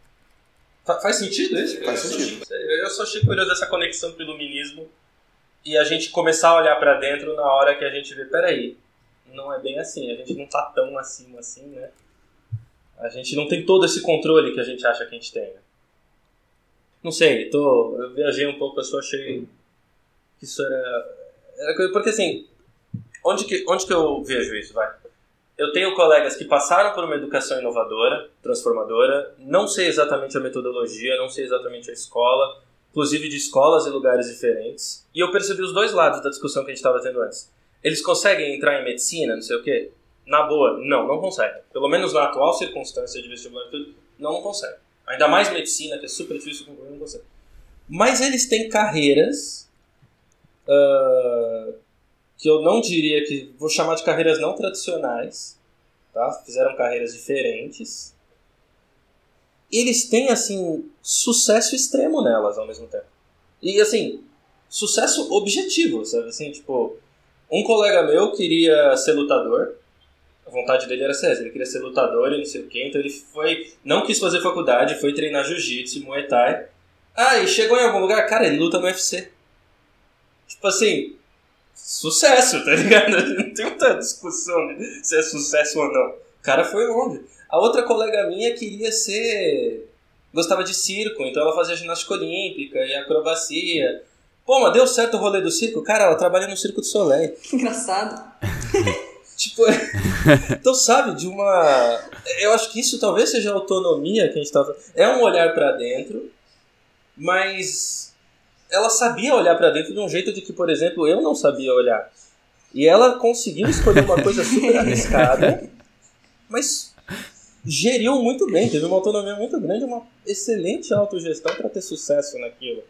Faz sentido isso? Faz eu sentido. Só, eu só achei curioso essa conexão com o iluminismo e a gente começar a olhar para dentro na hora que a gente vê, peraí, não é bem assim, a gente não tá tão acima assim, né? A gente não tem todo esse controle que a gente acha que a gente tem, né? Não sei, tô, eu viajei um pouco, eu só achei que isso era porque assim, onde que, onde que eu vejo isso, vai? Eu tenho colegas que passaram por uma educação inovadora, transformadora, não sei exatamente a metodologia, não sei exatamente a escola, inclusive de escolas e lugares diferentes, e eu percebi os dois lados da discussão que a gente estava tendo antes. Eles conseguem entrar em medicina, não sei o quê? Na boa, não, não conseguem. Pelo menos na atual circunstância de vestibular e tudo, não conseguem. Ainda mais medicina, que é super difícil, não conseguem. Mas eles têm carreiras uh, que eu não diria que. Vou chamar de carreiras não tradicionais, tá? Fizeram carreiras diferentes. Eles têm, assim, sucesso extremo nelas ao mesmo tempo. E, assim, sucesso objetivo, sabe? Assim, tipo, um colega meu queria ser lutador. A vontade dele era ser essa, ele queria ser lutador e não sei o quê. Então ele foi. Não quis fazer faculdade, foi treinar jiu-jitsu e muay thai. Ah, e chegou em algum lugar, cara, ele luta no UFC. Tipo assim, sucesso, tá ligado? Não tem muita discussão se é sucesso ou não. O cara foi longe. A outra colega minha queria ser. gostava de circo, então ela fazia ginástica olímpica e acrobacia. Pô, mas deu certo o rolê do circo? Cara, ela trabalha no Circo do Soleil. Engraçado. tipo, então sabe, de uma. Eu acho que isso talvez seja a autonomia que a gente tava. É um olhar para dentro, mas ela sabia olhar para dentro de um jeito de que, por exemplo, eu não sabia olhar. E ela conseguiu escolher uma coisa super arriscada, mas geriu muito bem, teve uma autonomia muito grande, uma excelente autogestão para ter sucesso naquilo.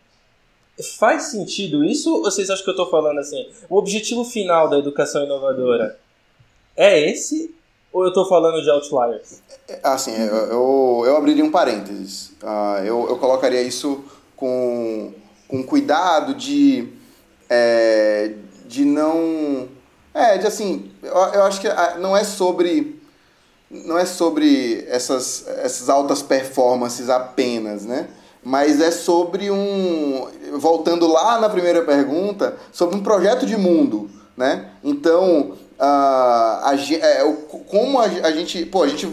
Faz sentido isso ou vocês acham que eu estou falando assim? O objetivo final da educação inovadora é esse ou eu estou falando de outliers? Assim, eu, eu, eu abriria um parênteses. Uh, eu, eu colocaria isso com, com cuidado de, é, de não. É, de assim, eu, eu acho que ah, não é sobre. Não é sobre essas, essas altas performances apenas, né? Mas é sobre um. Voltando lá na primeira pergunta, sobre um projeto de mundo, né? Então, Uh, a, é, como a, a, gente. Pô, a gente.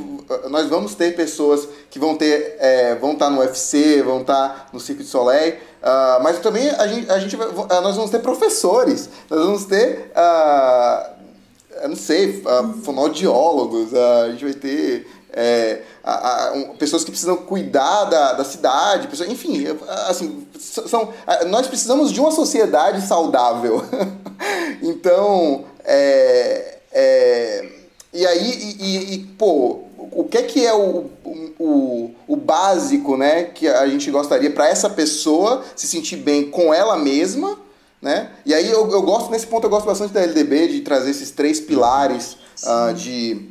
Nós vamos ter pessoas que vão ter. É, vão estar tá no UFC, vão estar tá no Circo de Soleil. Uh, mas também a gente, a gente vai, nós vamos ter professores. Nós vamos ter. Uh, eu não sei, uh, fonoaudiólogos, a gente vai ter. É, a, a, um, pessoas que precisam cuidar da, da cidade, pessoas, enfim, assim, são, nós precisamos de uma sociedade saudável. então, é, é, e aí, e, e, pô, o que é que é o, o, o básico, né, que a gente gostaria para essa pessoa se sentir bem com ela mesma, né? E aí eu, eu gosto, nesse ponto eu gosto bastante da LDB, de trazer esses três pilares uh, de,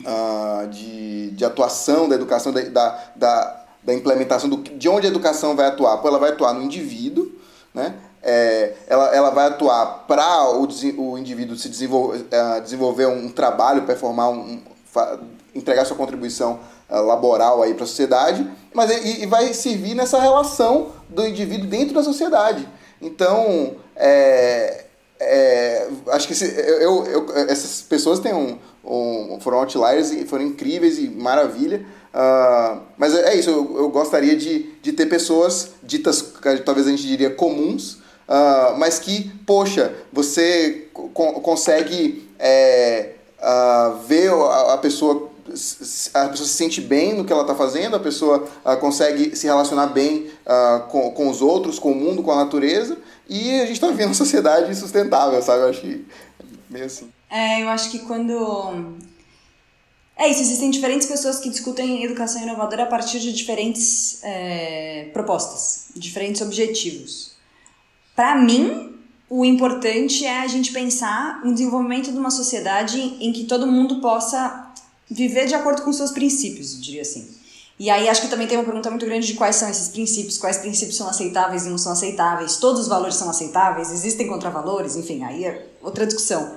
uh, de, de atuação da educação, da, da, da implementação, do, de onde a educação vai atuar. Pô, ela vai atuar no indivíduo, né? É, ela, ela vai atuar para o, o indivíduo se desenvolver, uh, desenvolver um trabalho, performar um, entregar sua contribuição uh, laboral aí para a sociedade, mas e, e, vai servir nessa relação do indivíduo dentro da sociedade. Então, é, é, acho que esse, eu, eu, essas pessoas têm um, um, foram outliers e foram incríveis e maravilha. Uh, mas é isso, eu, eu gostaria de, de ter pessoas ditas, talvez a gente diria comuns, uh, mas que, poxa, você co consegue é, uh, ver a, a, pessoa a pessoa se sente bem no que ela está fazendo, a pessoa uh, consegue se relacionar bem com, com os outros, com o mundo, com a natureza, e a gente está vivendo uma sociedade sustentável, sabe? Eu acho que é meio assim. É, eu acho que quando é isso, existem diferentes pessoas que discutem educação inovadora a partir de diferentes é, propostas, diferentes objetivos. Para mim, o importante é a gente pensar um desenvolvimento de uma sociedade em que todo mundo possa viver de acordo com seus princípios, diria assim. E aí acho que também tem uma pergunta muito grande de quais são esses princípios, quais princípios são aceitáveis e não são aceitáveis, todos os valores são aceitáveis, existem contravalores, enfim, aí é outra discussão.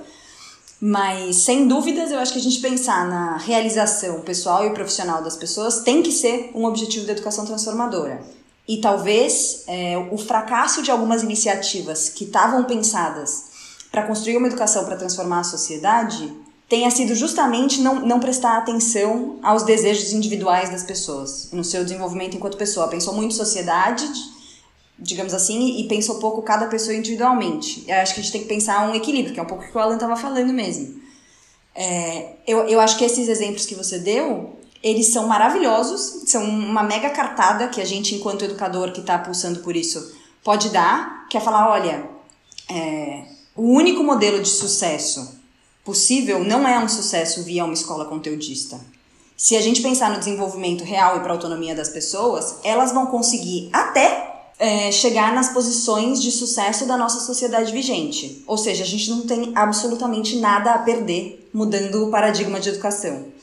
Mas, sem dúvidas, eu acho que a gente pensar na realização pessoal e profissional das pessoas tem que ser um objetivo da educação transformadora. E talvez é, o fracasso de algumas iniciativas que estavam pensadas para construir uma educação para transformar a sociedade tenha sido justamente não, não prestar atenção aos desejos individuais das pessoas, no seu desenvolvimento enquanto pessoa. Pensou muito sociedade, digamos assim, e pensou pouco cada pessoa individualmente. Eu acho que a gente tem que pensar um equilíbrio, que é um pouco o que o Alan estava falando mesmo. É, eu, eu acho que esses exemplos que você deu eles são maravilhosos, são uma mega cartada que a gente, enquanto educador que está pulsando por isso, pode dar, que é falar, olha, é, o único modelo de sucesso possível não é um sucesso via uma escola conteudista. Se a gente pensar no desenvolvimento real e para a autonomia das pessoas, elas vão conseguir até é, chegar nas posições de sucesso da nossa sociedade vigente. Ou seja, a gente não tem absolutamente nada a perder mudando o paradigma de educação.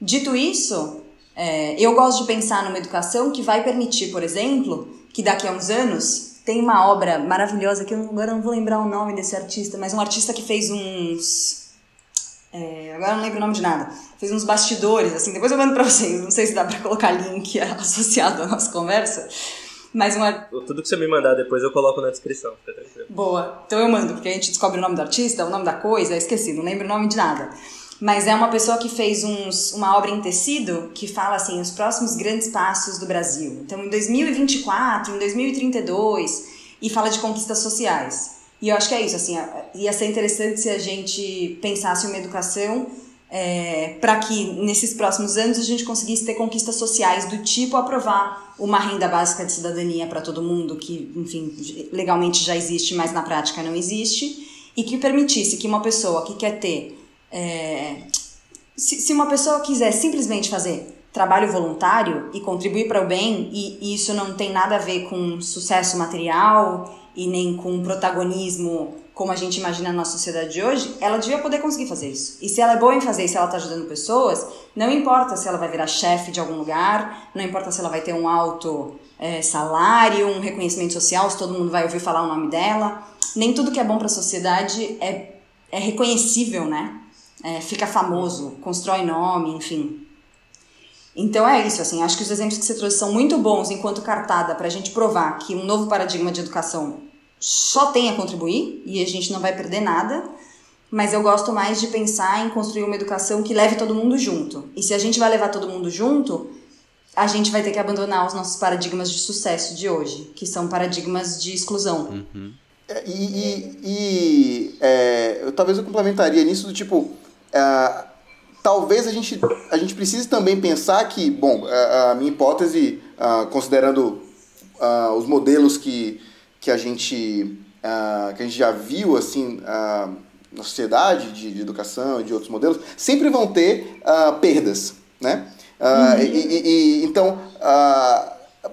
Dito isso, é, eu gosto de pensar numa educação que vai permitir, por exemplo, que daqui a uns anos tem uma obra maravilhosa que eu agora não vou lembrar o nome desse artista, mas um artista que fez uns. É, agora não lembro o nome de nada. Fez uns bastidores, assim, depois eu mando pra vocês. Não sei se dá pra colocar link associado à nossa conversa mas uma... Tudo que você me mandar depois eu coloco na descrição. Boa. Então eu mando, porque a gente descobre o nome do artista, o nome da coisa, esqueci, não lembro o nome de nada. Mas é uma pessoa que fez uns, uma obra em tecido que fala assim, os próximos grandes passos do Brasil. Então em 2024, em 2032, e fala de conquistas sociais. E eu acho que é isso, assim, ia ser interessante se a gente pensasse uma educação é, para que nesses próximos anos a gente conseguisse ter conquistas sociais do tipo aprovar uma renda básica de cidadania para todo mundo, que, enfim, legalmente já existe, mas na prática não existe, e que permitisse que uma pessoa que quer ter. É, se, se uma pessoa quiser simplesmente fazer trabalho voluntário e contribuir para o bem, e, e isso não tem nada a ver com sucesso material e nem com protagonismo como a gente imagina na nossa sociedade de hoje, ela devia poder conseguir fazer isso. E se ela é boa em fazer, se ela está ajudando pessoas, não importa se ela vai virar chefe de algum lugar, não importa se ela vai ter um alto é, salário, um reconhecimento social, se todo mundo vai ouvir falar o nome dela. Nem tudo que é bom para a sociedade é, é reconhecível, né? É, fica famoso, constrói nome, enfim. Então é isso, assim, acho que os exemplos que você trouxe são muito bons enquanto cartada para a gente provar que um novo paradigma de educação só tem a contribuir e a gente não vai perder nada. Mas eu gosto mais de pensar em construir uma educação que leve todo mundo junto. E se a gente vai levar todo mundo junto, a gente vai ter que abandonar os nossos paradigmas de sucesso de hoje, que são paradigmas de exclusão. Uhum. É, e, e, e é, eu, talvez eu complementaria nisso do tipo. Uh, talvez a gente, a gente precise também pensar que, bom, a, a minha hipótese, uh, considerando uh, os modelos que que a gente, que a gente já viu assim na sociedade de, de, educação e de outros modelos, sempre vão ter perdas, né? Uhum. E, e, e, então,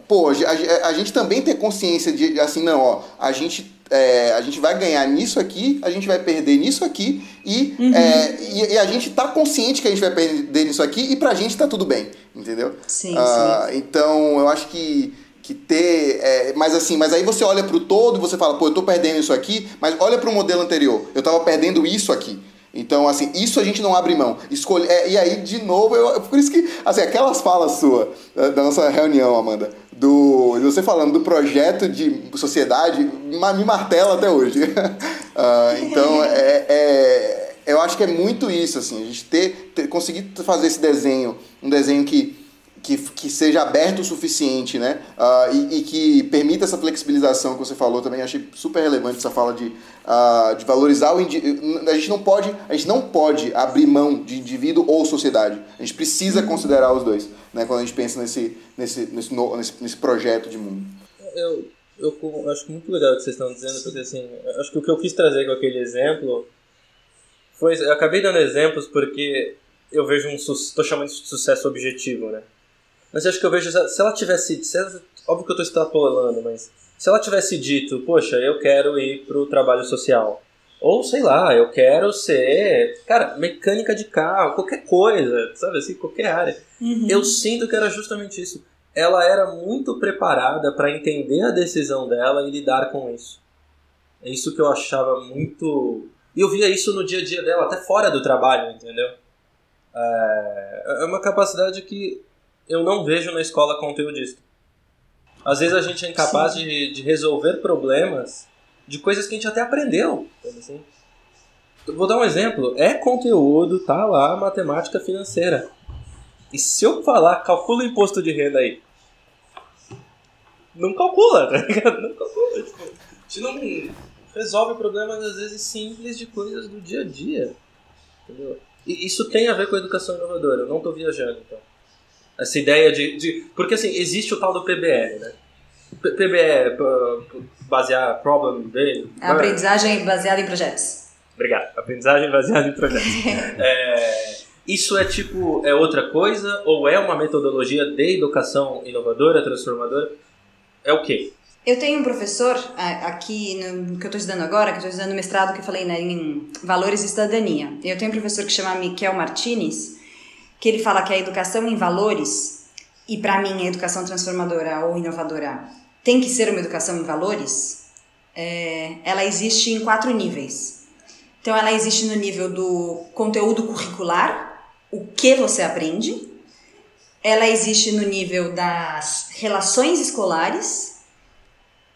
pô, a, a, gente também ter consciência de assim, não, ó, a gente é, a gente vai ganhar nisso aqui, a gente vai perder nisso aqui, e, uhum. é, e, e, a gente tá consciente que a gente vai perder nisso aqui, e pra gente tá tudo bem, entendeu? Sim, uh, sim. Então, eu acho que que ter. É, mas assim, mas aí você olha para o todo e você fala, pô, eu tô perdendo isso aqui, mas olha para o modelo anterior, eu tava perdendo isso aqui. Então, assim, isso a gente não abre mão. Escolhe, é, e aí, de novo, eu, por isso que, assim, aquelas falas suas da nossa reunião, Amanda, do, de você falando do projeto de sociedade, me martela até hoje. uh, então, é, é, eu acho que é muito isso, assim, a gente ter, ter conseguir fazer esse desenho, um desenho que que, que seja aberto o suficiente, né? Uh, e, e, que permita essa flexibilização que você falou também. Achei super relevante essa fala de, uh, de valorizar o indivíduo. A gente não pode, a gente não pode abrir mão de indivíduo ou sociedade. A gente precisa considerar os dois, né? Quando a gente pensa nesse, nesse, nesse, nesse, nesse projeto de mundo. Eu, eu acho muito legal o que vocês estão dizendo, porque assim, acho que o que eu quis trazer com aquele exemplo foi, eu acabei dando exemplos porque eu vejo um, estou chamando de sucesso objetivo, né? Mas acho que eu vejo, se ela tivesse. Se ela, óbvio que eu estou extrapolando, mas se ela tivesse dito, poxa, eu quero ir pro trabalho social. Ou sei lá, eu quero ser, cara, mecânica de carro, qualquer coisa, sabe assim, qualquer área. Uhum. Eu sinto que era justamente isso. Ela era muito preparada para entender a decisão dela e lidar com isso. É isso que eu achava muito. E eu via isso no dia a dia dela, até fora do trabalho, entendeu? É, é uma capacidade que eu não vejo na escola conteudista. Às vezes a gente é incapaz de, de resolver problemas de coisas que a gente até aprendeu. Assim. Vou dar um exemplo. É conteúdo, tá lá, matemática financeira. E se eu falar, calcula o imposto de renda aí. Não calcula, tá ligado? Não calcula. Tipo, a gente não resolve problemas, às vezes, simples de coisas do dia a dia. Entendeu? E isso tem a ver com a educação inovadora. Eu não estou viajando, então. Essa ideia de, de. Porque assim, existe o tal do PBL, né? PBL, basear problem dele. É aprendizagem baseada em projetos. Obrigado. Aprendizagem baseada em projetos. é, isso é tipo, é outra coisa ou é uma metodologia de educação inovadora, transformadora? É o quê? Eu tenho um professor aqui no que eu estou estudando agora, que eu estou estudando mestrado que eu falei né, em Valores e Cidadania. Eu tenho um professor que chama Miquel Martinez, que ele fala que a educação em valores, e para mim a educação transformadora ou inovadora tem que ser uma educação em valores, é, ela existe em quatro níveis. Então ela existe no nível do conteúdo curricular, o que você aprende. Ela existe no nível das relações escolares,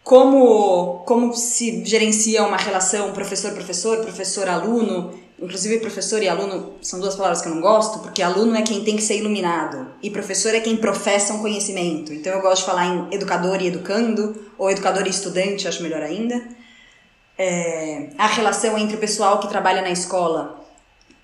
como, como se gerencia uma relação professor-professor, professor-aluno, inclusive professor e aluno são duas palavras que eu não gosto, porque aluno é quem tem que ser iluminado e professor é quem professa um conhecimento. Então eu gosto de falar em educador e educando, ou educador e estudante, acho melhor ainda. É, a relação entre o pessoal que trabalha na escola,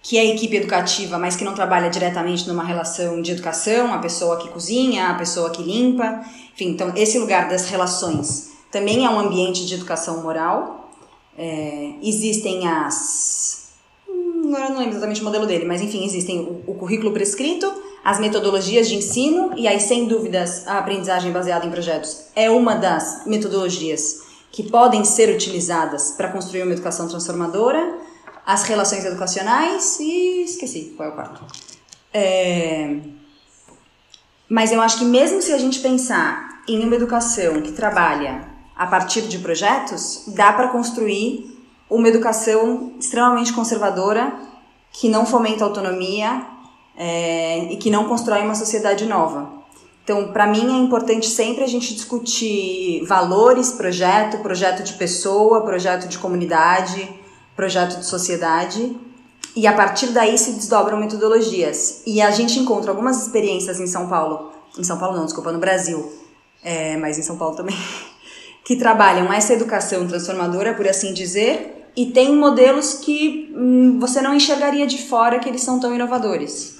que é equipe educativa, mas que não trabalha diretamente numa relação de educação, a pessoa que cozinha, a pessoa que limpa, enfim, então esse lugar das relações também é um ambiente de educação moral. É, existem as. Agora não lembro exatamente o modelo dele, mas enfim, existem o, o currículo prescrito, as metodologias de ensino, e aí, sem dúvidas, a aprendizagem baseada em projetos é uma das metodologias que podem ser utilizadas para construir uma educação transformadora, as relações educacionais e esqueci qual é o quarto. É... Mas eu acho que mesmo se a gente pensar em uma educação que trabalha a partir de projetos, dá para construir uma educação extremamente conservadora que não fomenta autonomia é, e que não constrói uma sociedade nova. Então, para mim é importante sempre a gente discutir valores, projeto, projeto de pessoa, projeto de comunidade, projeto de sociedade, e a partir daí se desdobram metodologias. E a gente encontra algumas experiências em São Paulo, em São Paulo não, desculpa, no Brasil, é, mas em São Paulo também, que trabalham essa educação transformadora, por assim dizer, e tem modelos que hum, você não enxergaria de fora que eles são tão inovadores.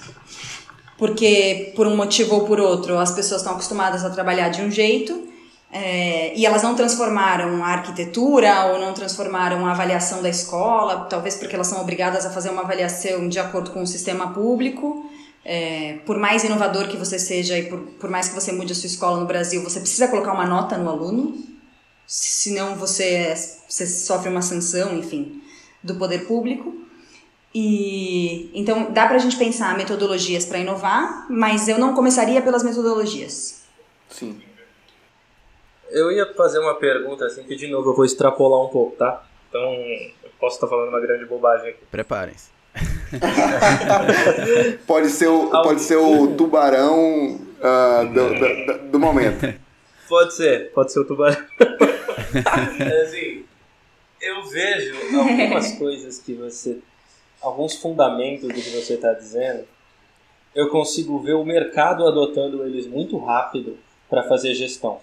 Porque, por um motivo ou por outro, as pessoas estão acostumadas a trabalhar de um jeito é, e elas não transformaram a arquitetura ou não transformaram a avaliação da escola, talvez porque elas são obrigadas a fazer uma avaliação de acordo com o sistema público. É, por mais inovador que você seja e por, por mais que você mude a sua escola no Brasil, você precisa colocar uma nota no aluno senão você, você sofre uma sanção, enfim, do poder público. E então dá para a gente pensar metodologias para inovar, mas eu não começaria pelas metodologias. Sim. Eu ia fazer uma pergunta assim que de novo eu vou extrapolar um pouco, tá? Então eu posso estar falando uma grande bobagem aqui. Preparem-se. pode ser o pode ser o tubarão uh, do, do, do momento. Pode ser, pode ser o tubarão. assim, eu vejo algumas coisas que você. alguns fundamentos do que você está dizendo. Eu consigo ver o mercado adotando eles muito rápido para fazer gestão.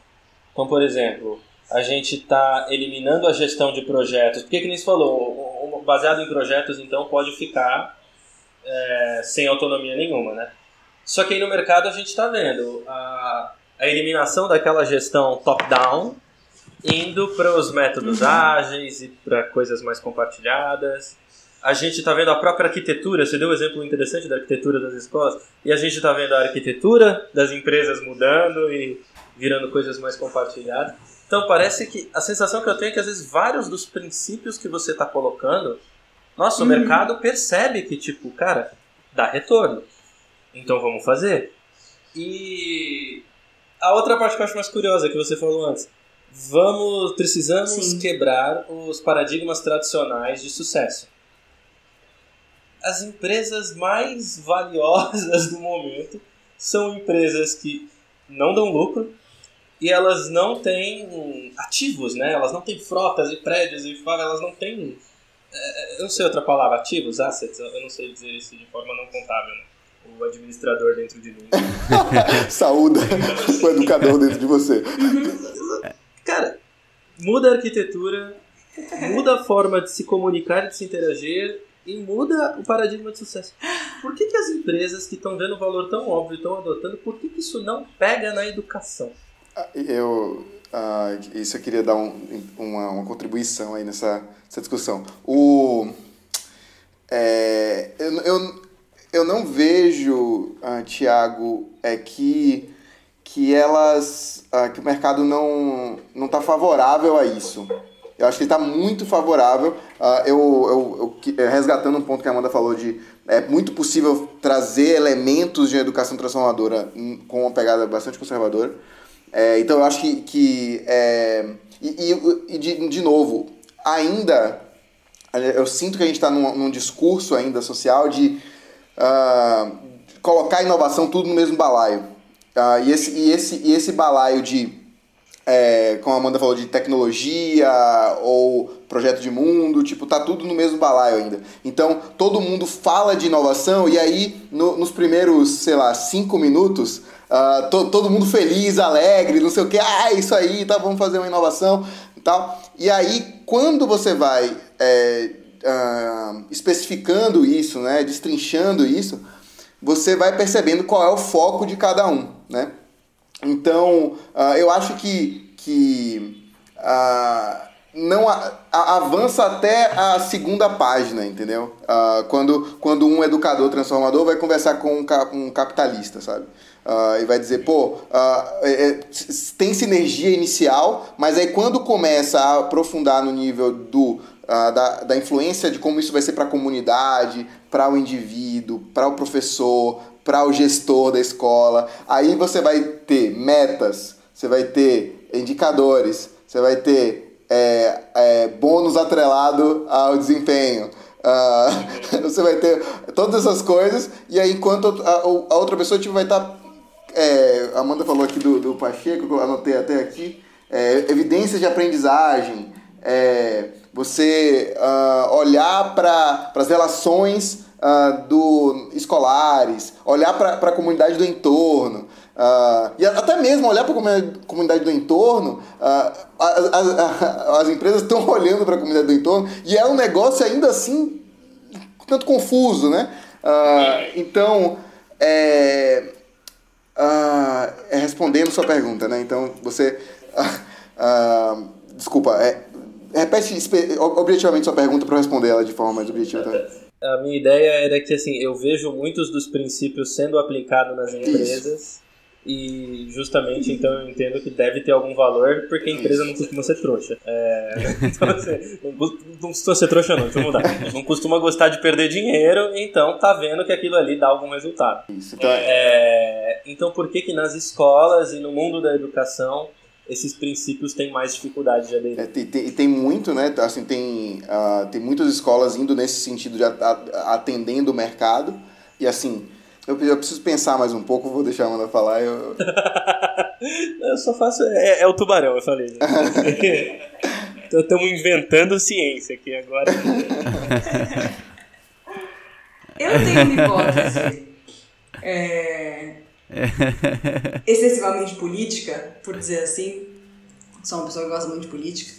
Então, por exemplo, a gente está eliminando a gestão de projetos. Porque, que nem você falou, baseado em projetos, então, pode ficar é, sem autonomia nenhuma, né? Só que aí no mercado a gente está vendo a, a eliminação daquela gestão top-down indo para os métodos uhum. ágeis e para coisas mais compartilhadas. A gente está vendo a própria arquitetura, você deu um exemplo interessante da arquitetura das escolas, e a gente está vendo a arquitetura das empresas mudando e virando coisas mais compartilhadas. Então parece que a sensação que eu tenho é que às vezes vários dos princípios que você está colocando, nossa, uhum. mercado percebe que, tipo, cara, dá retorno. Então vamos fazer. E a outra parte que eu acho mais curiosa que você falou antes, Vamos, precisamos Sim. quebrar os paradigmas tradicionais de sucesso. As empresas mais valiosas do momento são empresas que não dão lucro e elas não têm ativos, né? Elas não têm frotas e prédios e elas não têm é, eu não sei outra palavra, ativos, assets, eu não sei dizer isso de forma não contábil, né? O administrador dentro de mim. Saúda o educador dentro de você. Cara, muda a arquitetura, muda a forma de se comunicar e de se interagir e muda o paradigma de sucesso. Por que, que as empresas que estão vendo um valor tão óbvio estão adotando, por que, que isso não pega na educação? Ah, eu, uh, isso eu queria dar um, uma, uma contribuição aí nessa, nessa discussão. O, é, eu, eu, eu não vejo, uh, Tiago, é que que elas uh, que o mercado não não está favorável a isso. Eu acho que ele está muito favorável. Uh, eu, eu, eu, resgatando um ponto que a Amanda falou de é muito possível trazer elementos de educação transformadora com uma pegada bastante conservadora. É, então eu acho que, que é, e, e, e de, de novo ainda eu sinto que a gente está num, num, discurso ainda social de uh, colocar inovação tudo no mesmo balaio. Uh, e, esse, e, esse, e esse balaio de, é, como a Amanda falou, de tecnologia ou projeto de mundo, tipo, tá tudo no mesmo balaio ainda. Então, todo mundo fala de inovação e aí, no, nos primeiros, sei lá, cinco minutos, uh, to, todo mundo feliz, alegre, não sei o que, ah, isso aí, tá, vamos fazer uma inovação e tal. E aí, quando você vai é, uh, especificando isso, né, destrinchando isso, você vai percebendo qual é o foco de cada um, né? Então, uh, eu acho que, que uh, não a, a, avança até a segunda página, entendeu? Uh, quando, quando um educador transformador vai conversar com um, um capitalista, sabe? Uh, e vai dizer, pô, uh, é, tem sinergia inicial, mas aí quando começa a aprofundar no nível do uh, da, da influência de como isso vai ser para a comunidade, para o indivíduo, para o professor, para o gestor da escola. Aí você vai ter metas, você vai ter indicadores, você vai ter é, é, bônus atrelado ao desempenho. Uh, você vai ter todas essas coisas, e aí enquanto a, a outra pessoa tipo, vai estar. Tá, é, a Amanda falou aqui do, do Pacheco, que eu anotei até aqui, é, evidências de aprendizagem, é, você uh, olhar para as relações uh, do, escolares, olhar para a comunidade do entorno, uh, e até mesmo olhar para a comunidade do entorno, as, as, as empresas estão olhando para a comunidade do entorno e é um negócio ainda assim tanto confuso, né? então, é, é, respondendo sua pergunta, né? Então, você... desculpa, é, Repete objetivamente sua pergunta para responder ela de forma mais objetiva também. A minha ideia era que assim, eu vejo muitos dos princípios sendo aplicados nas empresas. Isso. E justamente então eu entendo que deve ter algum valor, porque a empresa não costuma ser trouxa. É, então, assim, não, não costuma ser trouxa, não, deixa eu mudar. Não costuma gostar de perder dinheiro, então tá vendo que aquilo ali dá algum resultado. Isso, então, é... É, então por que, que nas escolas e no mundo da educação esses princípios têm mais dificuldade de aderir. É, tem, tem, tem, muito, né? Assim, tem, uh, tem muitas escolas indo nesse sentido de atendendo o mercado. E assim, eu, eu preciso pensar mais um pouco, vou deixar a Amanda falar. Eu, eu só faço. É, é, o tubarão, eu falei. Estamos inventando ciência aqui agora. eu tenho uma hipótese. É excessivamente política, por dizer assim, sou uma pessoa que gosta muito de política,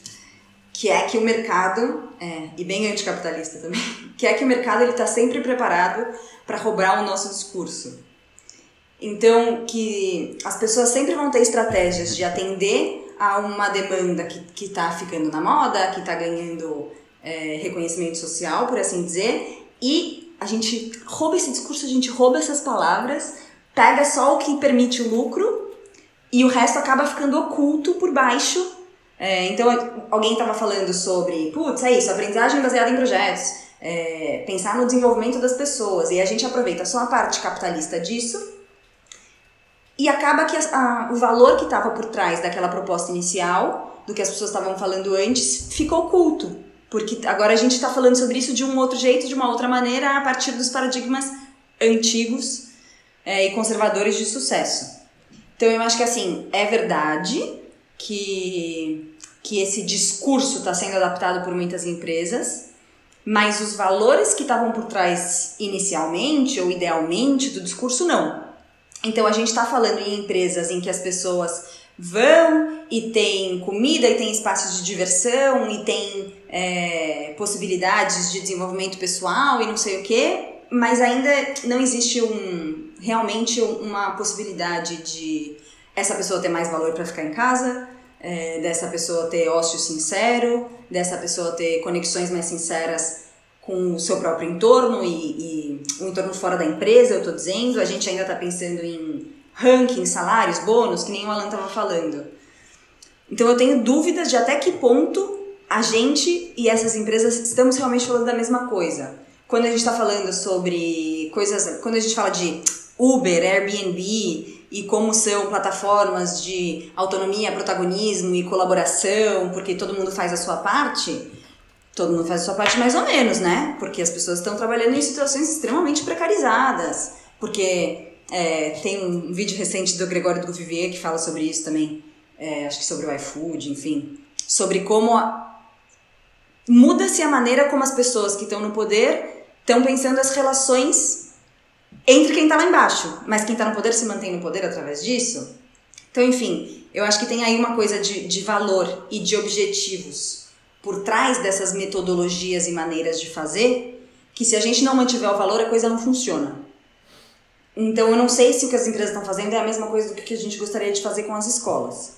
que é que o mercado, é, e bem anticapitalista também, que é que o mercado ele está sempre preparado para roubar o nosso discurso. Então, que as pessoas sempre vão ter estratégias de atender a uma demanda que está ficando na moda, que está ganhando é, reconhecimento social, por assim dizer, e a gente rouba esse discurso, a gente rouba essas palavras pega só o que permite o lucro e o resto acaba ficando oculto por baixo. É, então, alguém estava falando sobre, putz, é isso, aprendizagem baseada em projetos, é, pensar no desenvolvimento das pessoas, e a gente aproveita só a parte capitalista disso, e acaba que a, a, o valor que estava por trás daquela proposta inicial, do que as pessoas estavam falando antes, ficou oculto. Porque agora a gente está falando sobre isso de um outro jeito, de uma outra maneira, a partir dos paradigmas antigos é, e conservadores de sucesso. Então eu acho que assim, é verdade que, que esse discurso está sendo adaptado por muitas empresas, mas os valores que estavam por trás inicialmente ou idealmente do discurso não. Então a gente está falando em empresas em que as pessoas vão e tem comida e tem espaços de diversão e tem é, possibilidades de desenvolvimento pessoal e não sei o que, mas ainda não existe um realmente uma possibilidade de essa pessoa ter mais valor para ficar em casa, é, dessa pessoa ter ócio sincero, dessa pessoa ter conexões mais sinceras com o seu próprio entorno e, o entorno fora da empresa, eu estou dizendo. A gente ainda está pensando em rankings, salários, bônus, que nem o Alan estava falando. Então eu tenho dúvidas de até que ponto a gente e essas empresas estamos realmente falando da mesma coisa. Quando a gente está falando sobre coisas, quando a gente fala de Uber, Airbnb e como são plataformas de autonomia, protagonismo e colaboração, porque todo mundo faz a sua parte, todo mundo faz a sua parte mais ou menos, né? Porque as pessoas estão trabalhando em situações extremamente precarizadas, porque é, tem um vídeo recente do Gregório do Vivier que fala sobre isso também, é, acho que sobre o iFood, enfim, sobre como muda-se a maneira como as pessoas que estão no poder estão pensando as relações entre quem está lá embaixo, mas quem está no poder se mantém no poder através disso. Então, enfim, eu acho que tem aí uma coisa de, de valor e de objetivos por trás dessas metodologias e maneiras de fazer, que se a gente não mantiver o valor, a coisa não funciona. Então, eu não sei se o que as empresas estão fazendo é a mesma coisa do que a gente gostaria de fazer com as escolas.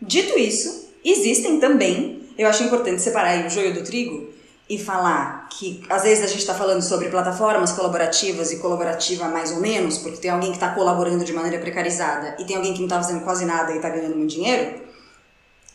Dito isso, existem também eu acho importante separar o joio do trigo e falar que às vezes a gente está falando sobre plataformas colaborativas e colaborativa mais ou menos, porque tem alguém que está colaborando de maneira precarizada e tem alguém que não está fazendo quase nada e está ganhando muito dinheiro.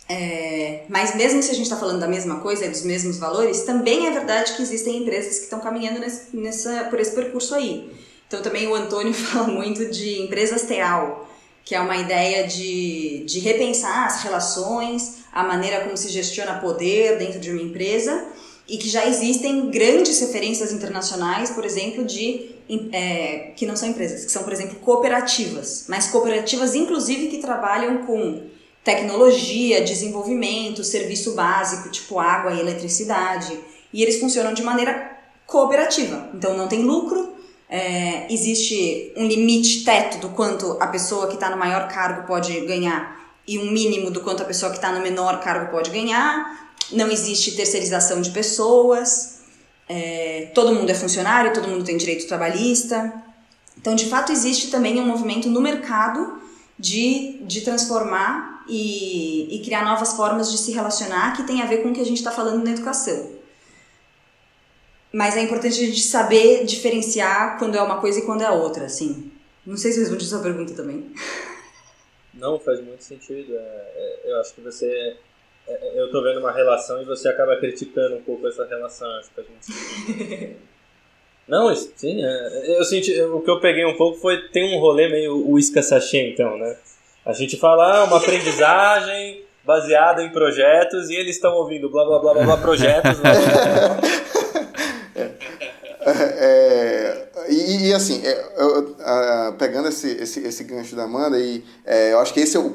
É, mas mesmo se a gente está falando da mesma coisa e dos mesmos valores, também é verdade que existem empresas que estão caminhando nesse, nessa, por esse percurso aí. Então também o Antônio fala muito de empresas teal, que é uma ideia de, de repensar as relações, a maneira como se gestiona poder dentro de uma empresa e que já existem grandes referências internacionais, por exemplo, de é, que não são empresas, que são, por exemplo, cooperativas, mas cooperativas inclusive que trabalham com tecnologia, desenvolvimento, serviço básico, tipo água e eletricidade, e eles funcionam de maneira cooperativa. Então não tem lucro, é, existe um limite teto do quanto a pessoa que está no maior cargo pode ganhar e um mínimo do quanto a pessoa que está no menor cargo pode ganhar. Não existe terceirização de pessoas. É, todo mundo é funcionário, todo mundo tem direito trabalhista. Então, de fato, existe também um movimento no mercado de, de transformar e, e criar novas formas de se relacionar que tem a ver com o que a gente está falando na educação. Mas é importante a gente saber diferenciar quando é uma coisa e quando é outra, assim. Não sei se respondi a sua pergunta também. Não, faz muito sentido. É, é, eu acho que você. Eu tô vendo uma relação e você acaba criticando um pouco essa relação. Acho que muito sentido. Não, sim, é, eu senti. O que eu peguei um pouco foi. Tem um rolê meio uísca sachê, então, né? A gente fala ah, uma aprendizagem baseada em projetos e eles estão ouvindo blá blá blá blá, blá projetos. Né? é, e, e, assim, é, eu, pegando esse, esse, esse gancho da Amanda, e, é, eu acho que esse é o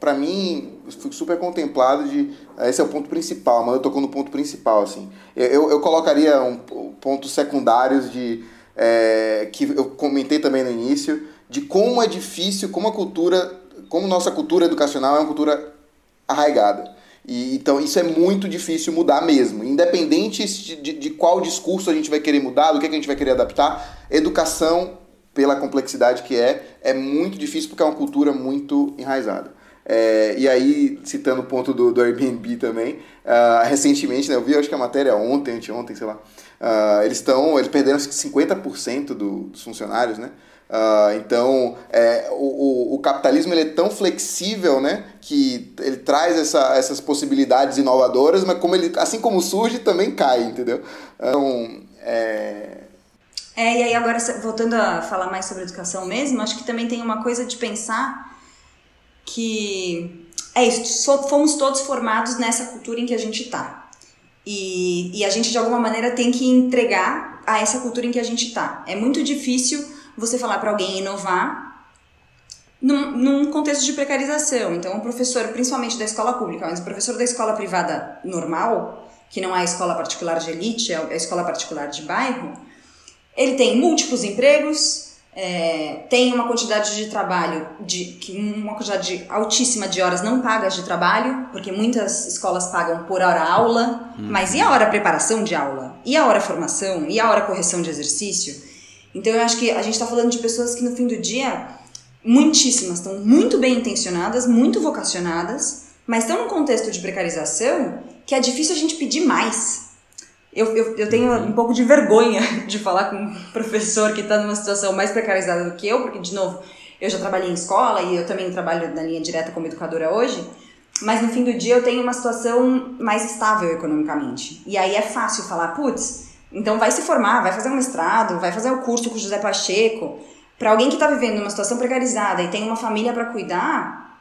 para mim, fico super contemplado de. Esse é o ponto principal, mas eu tocou no ponto principal, assim. Eu, eu colocaria um, pontos secundários de. É, que eu comentei também no início, de como é difícil, como a cultura, como nossa cultura educacional é uma cultura arraigada. E, então isso é muito difícil mudar mesmo. Independente de, de, de, qual discurso a gente vai querer mudar, do que, que a gente vai querer adaptar, educação, pela complexidade que é, é muito difícil porque é uma cultura muito enraizada. É, e aí, citando o ponto do, do Airbnb também, uh, recentemente, né, eu vi acho que a matéria ontem, anteontem, sei lá, uh, eles estão, eles perderam 50% do, dos funcionários, né? Uh, então, é, o, o, capitalismo ele é tão flexível, né, que ele traz essa, essas possibilidades inovadoras, mas como ele, assim como surge, também cai, entendeu? Então, é... É, e aí agora, voltando a falar mais sobre educação mesmo, acho que também tem uma coisa de pensar que é isso, fomos todos formados nessa cultura em que a gente está. E, e a gente, de alguma maneira, tem que entregar a essa cultura em que a gente está. É muito difícil você falar para alguém inovar num, num, contexto de precarização. Então, o professor, principalmente da escola pública, mas o professor da escola privada normal, que não é a escola particular de elite, é a escola particular de bairro, ele tem múltiplos empregos, é, tem uma quantidade de trabalho, de, uma quantidade altíssima de horas não pagas de trabalho, porque muitas escolas pagam por hora aula, hum. mas e a hora preparação de aula? E a hora formação? E a hora correção de exercício? Então eu acho que a gente está falando de pessoas que no fim do dia, muitíssimas, estão muito bem intencionadas, muito vocacionadas, mas estão num contexto de precarização que é difícil a gente pedir mais. Eu, eu, eu tenho um pouco de vergonha de falar com um professor que está numa situação mais precarizada do que eu, porque, de novo, eu já trabalhei em escola e eu também trabalho na linha direta como educadora hoje, mas no fim do dia eu tenho uma situação mais estável economicamente. E aí é fácil falar, putz, então vai se formar, vai fazer um mestrado, vai fazer o curso com o José Pacheco. Para alguém que está vivendo uma situação precarizada e tem uma família para cuidar,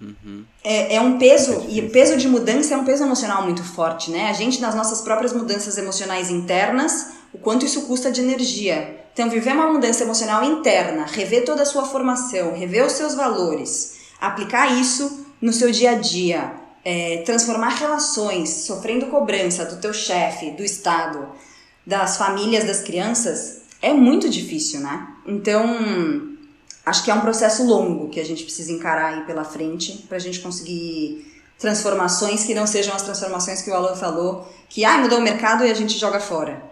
uhum. é, é um peso, é e o peso de mudança é um peso emocional muito forte, né? A gente, nas nossas próprias mudanças emocionais internas, o quanto isso custa de energia. Então, viver uma mudança emocional interna, rever toda a sua formação, rever os seus valores, aplicar isso no seu dia a dia, é, transformar relações, sofrendo cobrança do teu chefe, do Estado, das famílias das crianças, é muito difícil, né? Então, acho que é um processo longo que a gente precisa encarar aí pela frente para a gente conseguir transformações que não sejam as transformações que o Alan falou, que ah, mudou o mercado e a gente joga fora.